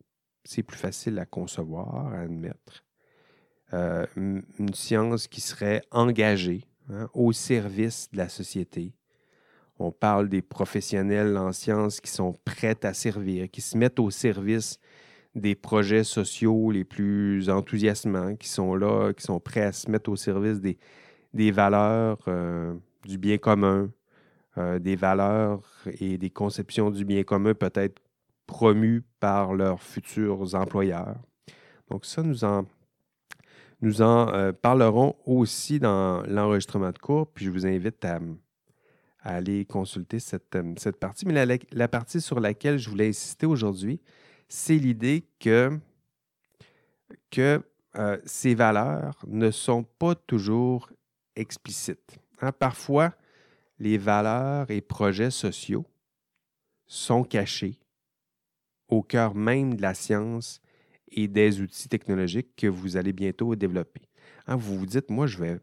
c'est plus facile à concevoir, à admettre. Euh, une science qui serait engagée hein, au service de la société. On parle des professionnels en sciences qui sont prêts à servir, qui se mettent au service des projets sociaux les plus enthousiasmants, qui sont là, qui sont prêts à se mettre au service des, valeurs euh, du bien commun, euh, des valeurs et des conceptions du bien commun peut-être promues par leurs futurs employeurs. Donc ça, nous en, nous euh, parlerons aussi dans l'enregistrement de cours, puis je vous invite à, aller consulter cette, cette partie. Mais la, la, partie sur laquelle je voulais insister aujourd'hui, c'est l'idée que, que ces valeurs ne sont pas toujours explicites. Hein, parfois, les valeurs et projets sociaux sont cachés au cœur même de la science et des outils technologiques que vous allez bientôt développer. Hein, vous vous dites, moi, je vais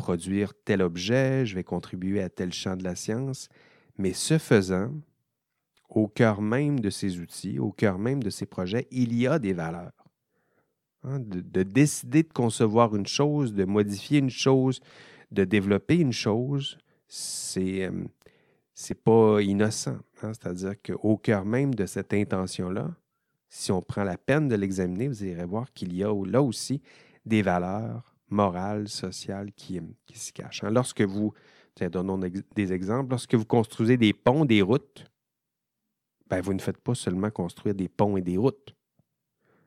produire tel objet, je vais contribuer à tel champ de la science, mais ce faisant, au cœur même de ces outils, au cœur même de ces projets, il y a des valeurs. Hein, de, de, décider de concevoir une chose, de modifier une chose, de développer une chose, c'est euh, c'est pas innocent. Hein. C'est-à-dire qu'au cœur même de cette intention-là, si on prend la peine de l'examiner, vous irez voir qu'il y a là aussi des valeurs morales, sociales qui, qui s'y cachent. Hein. Lorsque vous, donnons des exemples, lorsque vous construisez des ponts, des routes, ben, vous ne faites pas seulement construire des ponts et des routes.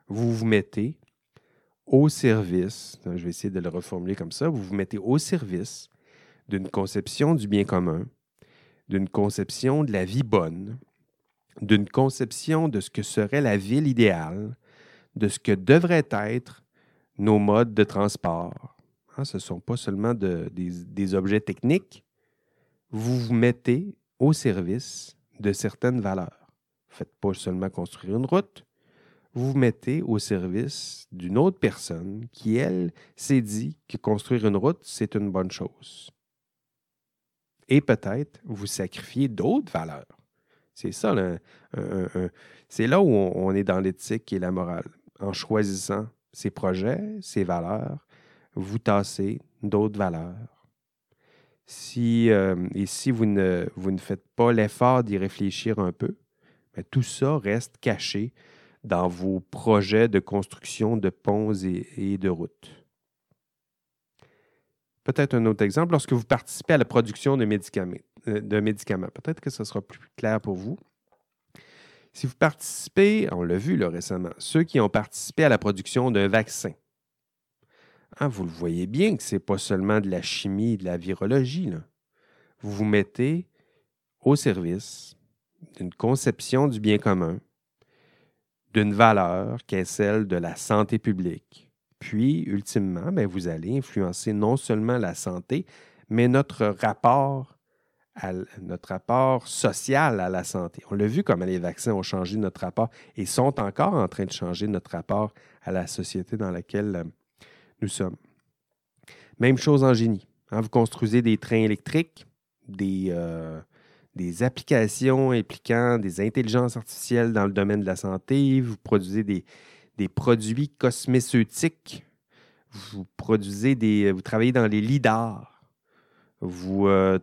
Vous vous mettez au service, je vais essayer de le reformuler comme ça, vous vous mettez au service d'une conception du bien commun, d'une conception de la vie bonne, d'une conception de ce que serait la ville idéale, de ce que devraient être nos modes de transport. Hein, ce ne sont pas seulement des, objets techniques. Vous vous mettez au service de certaines valeurs. Ne faites pas seulement construire une route, vous vous mettez au service d'une autre personne qui, elle, s'est dit que construire une route, c'est une bonne chose. Et peut-être vous sacrifiez d'autres valeurs. C'est ça, c'est là où on, est dans l'éthique et la morale. En choisissant ces projets, ces valeurs, vous tassez d'autres valeurs. Si, euh, et si vous ne, vous ne faites pas l'effort d'y réfléchir un peu, ben, tout ça reste caché dans vos projets de construction de ponts et, de routes. Peut-être un autre exemple, lorsque vous participez à la production de médicaments, euh, de médicaments peut-être que ce sera plus clair pour vous. Si vous participez, on l'a vu récemment, ceux qui ont participé à la production d'un vaccin, hein, vous le voyez bien que ce n'est pas seulement de la chimie, de la virologie. Vous vous mettez au service d'une conception du bien commun, d'une valeur qui est celle de la santé publique. Puis, ultimement, bien, vous allez influencer non seulement la santé, mais notre rapport, à, notre rapport social à la santé. On l'a vu comment les vaccins ont changé notre rapport et sont encore en train de changer notre rapport à la société dans laquelle euh, nous sommes. Même chose en génie. Hein, vous construisez des trains électriques, des, euh, des applications impliquant des intelligences artificielles dans le domaine de la santé, vous produisez des, des produits cosméceutiques, vous produisez des. vous travaillez dans les lidars, vous euh,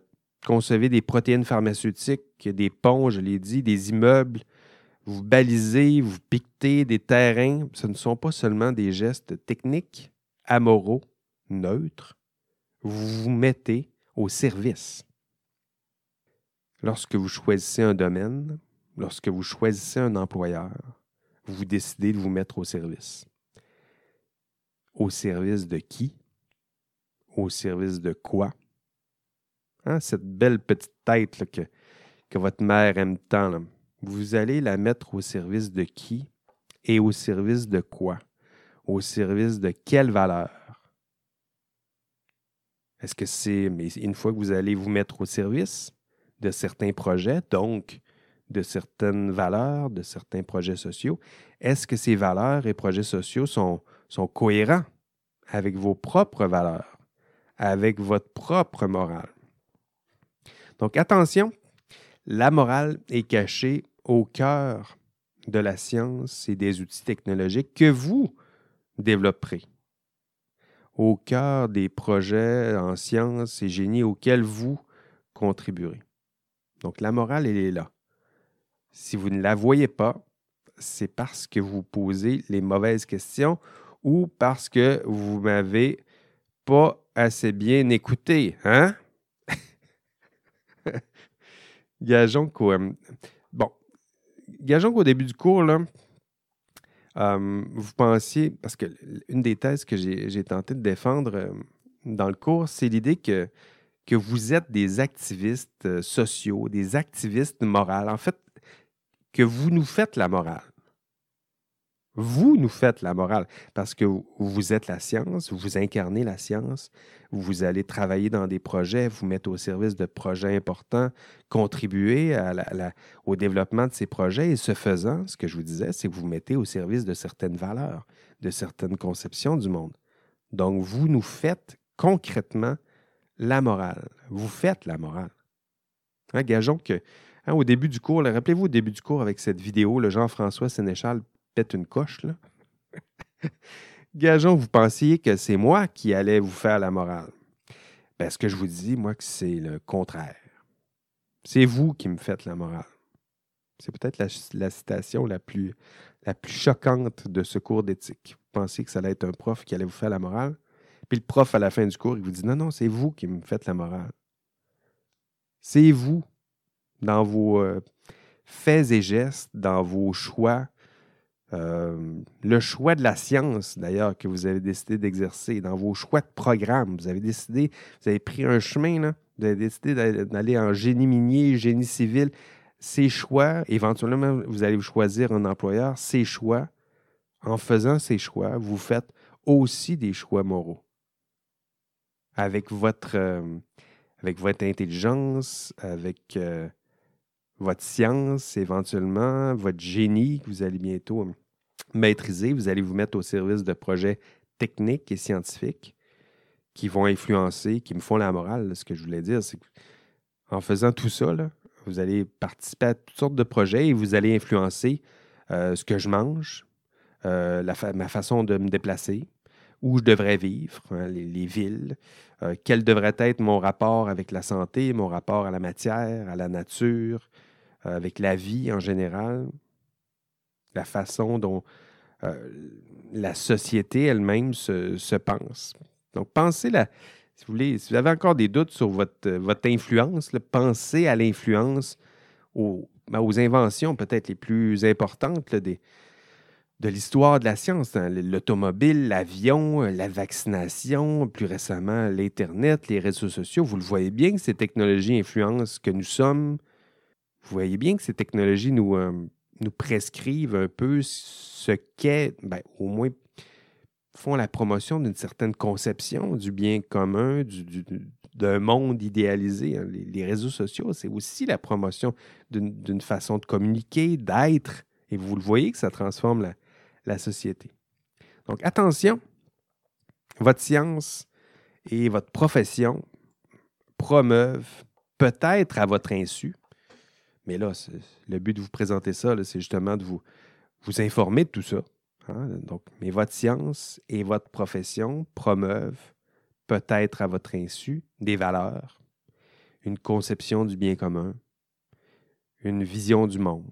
concevez des protéines pharmaceutiques, des ponts, je l'ai dit, des immeubles, vous balisez, vous piquetez des terrains. Ce ne sont pas seulement des gestes techniques, amoraux, neutres. Vous vous mettez au service Lorsque vous choisissez un domaine, lorsque vous choisissez un employeur, vous décidez de vous mettre au service. Au service de qui? Au service de quoi? Hein, cette belle petite tête que, votre mère aime tant, vous allez la mettre au service de qui et au service de quoi? Au service de quelle valeur? Est-ce que c'est, une fois que vous allez vous mettre au service, de certains projets, donc de certaines valeurs, de certains projets sociaux. Est-ce que ces valeurs et projets sociaux sont cohérents avec vos propres valeurs, avec votre propre morale? Donc attention, la morale est cachée au cœur de la science et des outils technologiques que vous développerez, au cœur des projets en sciences et génie auxquels vous contribuerez. Donc, la morale, elle est là. Si vous ne la voyez pas, c'est parce que vous posez les mauvaises questions ou parce que vous m'avez pas assez bien écouté, hein? Gageons qu'au, euh, bon, gageons qu'au début du cours, là, euh, vous pensiez, parce que une des thèses que j'ai tenté de défendre euh, dans le cours, c'est l'idée que, que vous êtes des activistes sociaux, des activistes moraux. En fait, que vous nous faites la morale. Vous nous faites la morale parce que vous êtes la science, vous incarnez la science, vous allez travailler dans des projets, vous mettre au service de projets importants, contribuer au développement de ces projets et ce faisant, ce que je vous disais, c'est que vous mettez au service de certaines valeurs, de certaines conceptions du monde. Donc, vous nous faites concrètement la morale. Vous faites la morale. Hein, gageons que hein, au début du cours, rappelez-vous au début du cours avec cette vidéo, le Jean-François Sénéchal une coche, là. Gageons, vous pensiez que c'est moi qui allais vous faire la morale. Ben, ce que je vous dis, moi, que c'est le contraire. C'est vous qui me faites la morale. C'est peut-être la, citation la plus, choquante de ce cours d'éthique. Vous pensiez que ça allait être un prof qui allait vous faire la morale? Puis le prof, à la fin du cours, il vous dit Non, non, c'est vous qui me faites la morale. C'est vous, dans vos euh, faits et gestes, dans vos choix, euh, le choix de la science, d'ailleurs, que vous avez décidé d'exercer, dans vos choix de programme, vous avez décidé, vous avez pris un chemin, vous avez décidé d'aller en génie minier, génie civil. Ces choix, éventuellement, vous allez choisir un employeur. Ces choix, en faisant ces choix, vous faites aussi des choix moraux. Avec votre, euh, intelligence, avec euh, votre science éventuellement, votre génie que vous allez bientôt euh, maîtriser. Vous allez vous mettre au service de projets techniques et scientifiques qui vont influencer, qui me font la morale. Ce que je voulais dire, c'est qu'en faisant tout ça, vous allez participer à toutes sortes de projets et vous allez influencer euh, ce que je mange, euh, ma façon de me déplacer, où je devrais vivre, hein, les, villes, quel devrait être mon rapport avec la santé, mon rapport à la matière, à la nature, euh, avec la vie en général, la façon dont euh, la société elle-même se, pense. Donc, pensez la, si vous voulez, si vous avez encore des doutes sur votre, votre influence, pensez à l'influence aux, ben, aux, inventions peut-être les plus importantes de l'histoire de la science. Hein. L'automobile, l'avion, la vaccination, plus récemment l'Internet, les réseaux sociaux. Vous le voyez bien que ces technologies influencent ce que nous sommes, vous voyez bien que ces technologies nous, euh, nous prescrivent un peu ce qu'est, ben, au moins font la promotion d'une certaine conception du bien commun, du, d'un monde idéalisé. Hein. Les, réseaux sociaux, c'est aussi la promotion d'une, façon de communiquer, d'être. Et vous le voyez que ça transforme la, la société. Donc attention, votre science et votre profession promeuvent, peut-être à votre insu, mais là, le but de vous présenter ça, c'est justement de vous, vous informer de tout ça. Hein. Donc, mais votre science et votre profession promeuvent, peut-être à votre insu, des valeurs, une conception du bien commun, une vision du monde.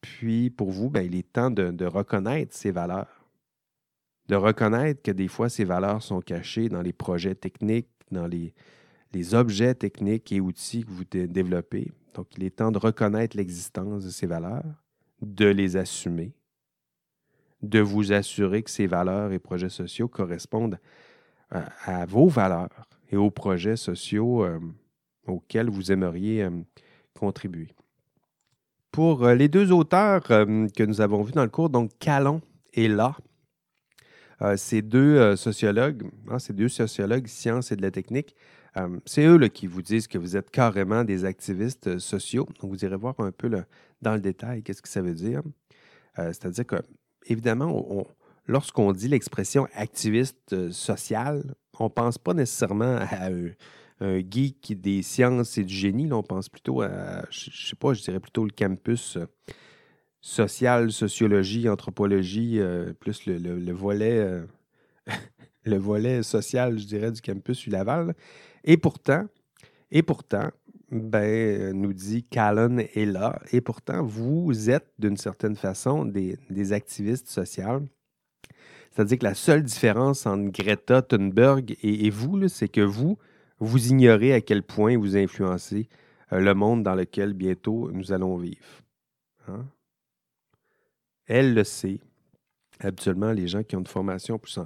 Puis, pour vous, ben, il est temps de, reconnaître ces valeurs, de reconnaître que des fois, ces valeurs sont cachées dans les projets techniques, dans les, les objets techniques et outils que vous développez, donc, il est temps de reconnaître l'existence de ces valeurs, de les assumer, de vous assurer que ces valeurs et projets sociaux correspondent à, vos valeurs et aux projets sociaux euh, auxquels vous aimeriez euh, contribuer. Pour euh, les deux auteurs que nous avons vus dans le cours, donc Calon et là, ces deux sociologues, hein, ces deux sociologues sciences et de la technique, euh, c'est eux qui vous disent que vous êtes carrément des activistes euh, sociaux. Donc, vous irez voir un peu dans le détail qu'est-ce que ça veut dire. Euh, c'est-à-dire que, évidemment, lorsqu'on dit l'expression activiste social, on ne pense pas nécessairement à un, geek des sciences et du génie. on pense plutôt à, je ne sais pas, je dirais plutôt le campus social, sociologie, anthropologie, plus le, volet. le volet social, je dirais, du campus U Laval. Et pourtant, et pourtant, ben, nous dit Callan est là. Et pourtant, vous êtes d'une certaine façon des, activistes sociaux. C'est-à-dire que la seule différence entre Greta Thunberg et, vous, c'est que vous, vous ignorez à quel point vous influencez euh, le monde dans lequel bientôt nous allons vivre. Hein? Elle le sait. Habituellement, les gens qui ont une formation plus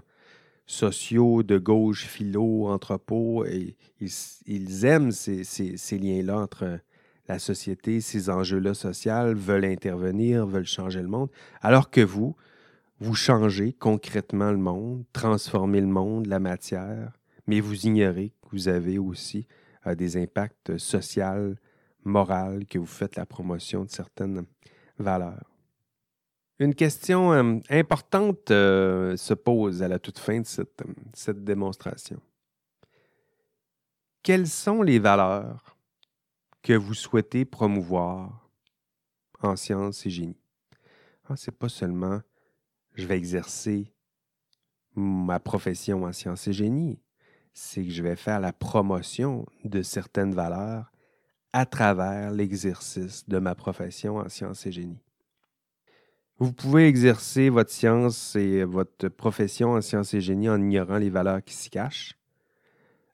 sociaux, de gauche, philo, anthropo, et ils, aiment ces, liens-là entre la société, ces enjeux-là sociaux, veulent intervenir, veulent changer le monde, alors que vous, vous changez concrètement le monde, transformez le monde, la matière, mais vous ignorez que vous avez aussi euh, des impacts sociaux, moraux, que vous faites la promotion de certaines valeurs. Une question euh, importante euh, se pose à la toute fin de cette, cette, démonstration. Quelles sont les valeurs que vous souhaitez promouvoir en sciences et génie? Ah, Ce n'est pas seulement je vais exercer ma profession en sciences et génie, c'est que je vais faire la promotion de certaines valeurs à travers l'exercice de ma profession en sciences et génie. Vous pouvez exercer votre science et votre profession en sciences et génie en ignorant les valeurs qui s'y cachent.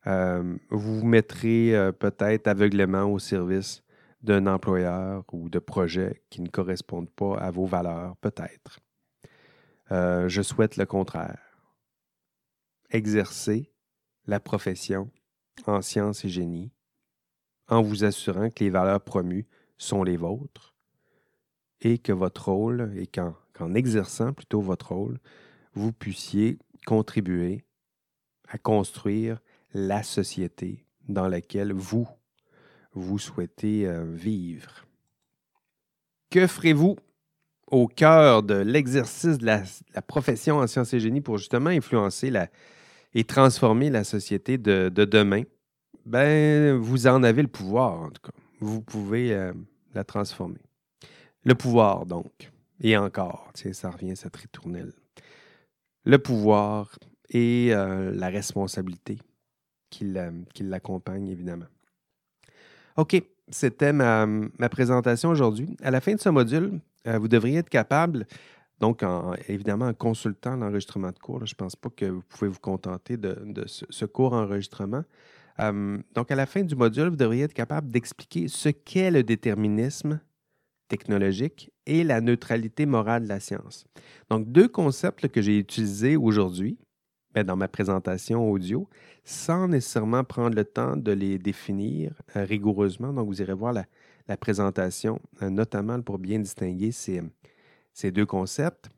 Euh, vous vous mettrez euh, peut-être aveuglément au service d'un employeur ou de projets qui ne correspondent pas à vos valeurs, peut-être. Euh, je souhaite le contraire. Exercer la profession en sciences et génie en vous assurant que les valeurs promues sont les vôtres et que votre rôle, et qu'en exerçant plutôt votre rôle, vous puissiez contribuer à construire la société dans laquelle vous, vous souhaitez euh, vivre. Que ferez-vous au cœur de l'exercice de la, profession en sciences et génie pour justement influencer et transformer la société de, demain? Ben, vous en avez le pouvoir, en tout cas. Vous pouvez euh, la transformer. Le pouvoir, donc. Et encore, ça revient à cette ritournelle. Le pouvoir et euh, la responsabilité qui l'accompagne, évidemment. OK, c'était ma, présentation aujourd'hui. À la fin de ce module, euh, vous devriez être capable, donc évidemment en consultant l'enregistrement de cours, je ne pense pas que vous pouvez vous contenter de, ce, cours enregistrement. Euh, donc à la fin du module, vous devriez être capable d'expliquer ce qu'est le déterminisme technologique et la neutralité morale de la science. Donc, deux concepts que j'ai utilisés aujourd'hui ben, dans ma présentation audio, sans nécessairement prendre le temps de les définir euh, rigoureusement. Donc, vous irez voir la, présentation, euh, notamment pour bien distinguer ces, deux concepts.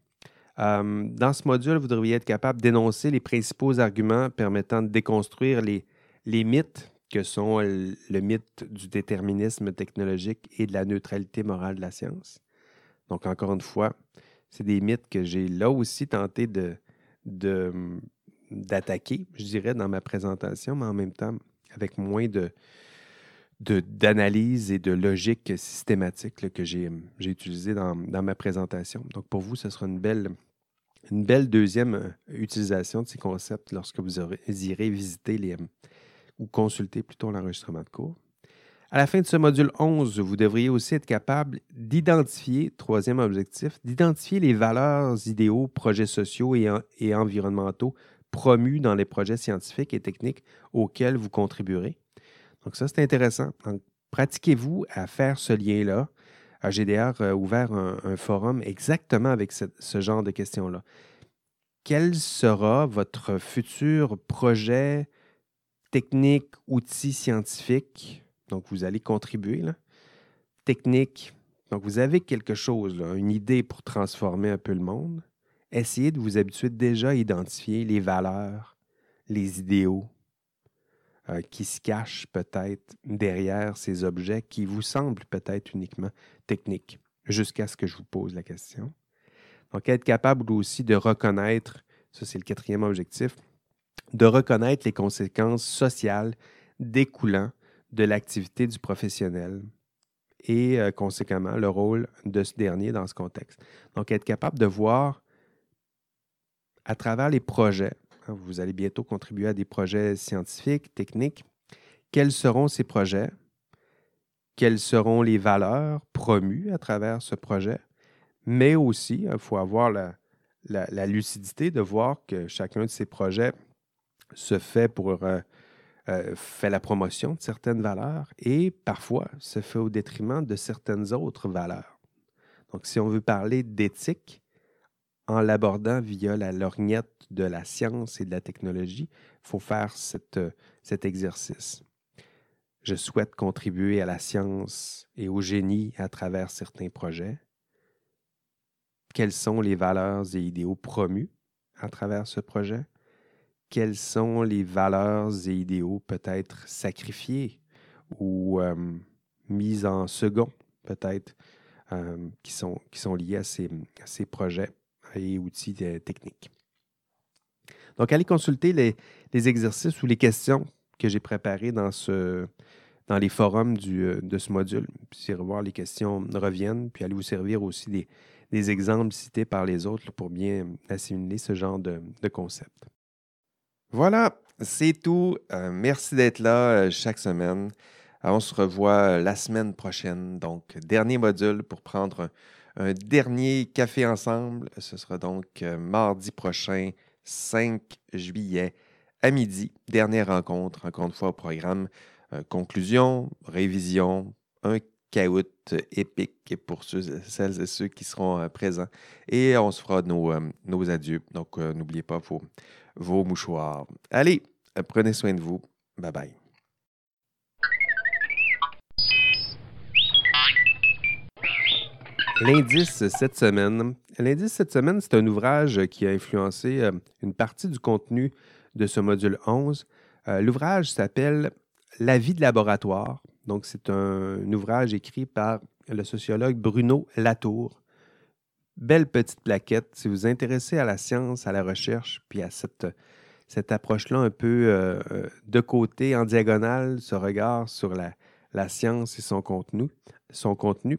Euh, dans ce module, vous devriez être capable d'énoncer les principaux arguments permettant de déconstruire les mythes que sont le mythe du déterminisme technologique et de la neutralité morale de la science. Donc, encore une fois, c'est des mythes que j'ai là aussi tenté de, d'attaquer, je dirais, dans ma présentation, mais en même temps avec moins de, d'analyse et de logique systématique que j'ai, j'ai utilisé dans, ma présentation. Donc, pour vous, ce sera une belle, une belle deuxième utilisation de ces concepts lorsque vous irez visiter les, ou consulter plutôt l'enregistrement de cours. À la fin de ce module 11, vous devriez aussi être capable d'identifier, troisième objectif, d'identifier les valeurs, idéaux, projets sociaux et, environnementaux promus dans les projets scientifiques et techniques auxquels vous contribuerez. Donc ça, c'est intéressant. Donc, pratiquez-vous à faire ce lien-là. D'ailleurs euh, ouvert un, forum exactement avec ce genre de questions-là. Quel sera votre futur projet, technique, outils scientifiques. Donc, vous allez contribuer. Là. Technique. Donc, vous avez quelque chose, une idée pour transformer un peu le monde. Essayez de vous habituer déjà à identifier les valeurs, les idéaux euh, qui se cachent peut-être derrière ces objets qui vous semblent peut-être uniquement techniques, jusqu'à ce que je vous pose la question. Donc, être capable aussi de reconnaître, ça c'est le quatrième objectif, de reconnaître les conséquences sociales découlant de l'activité du professionnel et euh, conséquemment le rôle de ce dernier dans ce contexte. Donc, être capable de voir à travers les projets, hein, vous allez bientôt contribuer à des projets scientifiques, techniques, quels seront ces projets, quelles seront les valeurs promues à travers ce projet, mais aussi, il faut avoir la, lucidité de voir que chacun de ces projets se fait pour euh, euh, fait la promotion de certaines valeurs et parfois se fait au détriment de certaines autres valeurs. Donc, si on veut parler d'éthique, en l'abordant via la lorgnette de la science et de la technologie, il faut faire cet exercice. Je souhaite contribuer à la science et au génie à travers certains projets. Quelles sont les valeurs et idéaux promus à travers ce projet? Quelles sont les valeurs et idéaux peut-être sacrifiés ou euh, mis en second, peut-être, euh, qui, sont, qui sont liés à ces, ces projets et outils techniques? Donc, allez consulter les, exercices ou les questions que j'ai préparées dans, ce, dans les forums du, euh, de ce module. Puis, revoir les questions reviennent, puis allez vous servir aussi des, exemples cités par les autres pour bien assimiler ce genre de, concept. Voilà, c'est tout. Euh, merci d'être là euh, chaque semaine. on se revoit la semaine prochaine. Donc, dernier module pour prendre un dernier café ensemble. Ce sera donc euh, mardi prochain, 5 juillet, à midi. Dernière rencontre, encore une fois au programme. Euh, conclusion, révision, un caout épique pour celles et ceux qui seront euh, présents. Et on se fera nos, nos adieux. Donc, n'oubliez pas vos, vos mouchoirs. Allez, prenez soin de vous. Bye bye. L'indice cette semaine. L'indice cette semaine, c'est un ouvrage qui a influencé euh, une partie du contenu de ce module 11. Euh, l'ouvrage s'appelle La vie de laboratoire. Donc, c'est un, ouvrage écrit par le sociologue Bruno Latour. Belle petite plaquette. Si vous vous intéressez à la science, à la recherche, puis à cette, approche-là un peu euh, de côté, en diagonale, ce regard sur la, science et son contenu, son contenu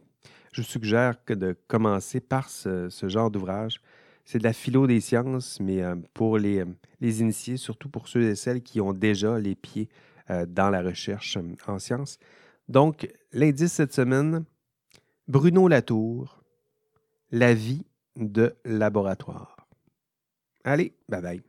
je vous suggère de commencer par ce, genre d'ouvrage. C'est de la philo des sciences, mais euh, pour les, euh, initiés, surtout pour ceux et celles qui ont déjà les pieds euh, dans la recherche en sciences. Donc, l'indice cette semaine, Bruno Latour, La vie de laboratoire. Allez, bye bye.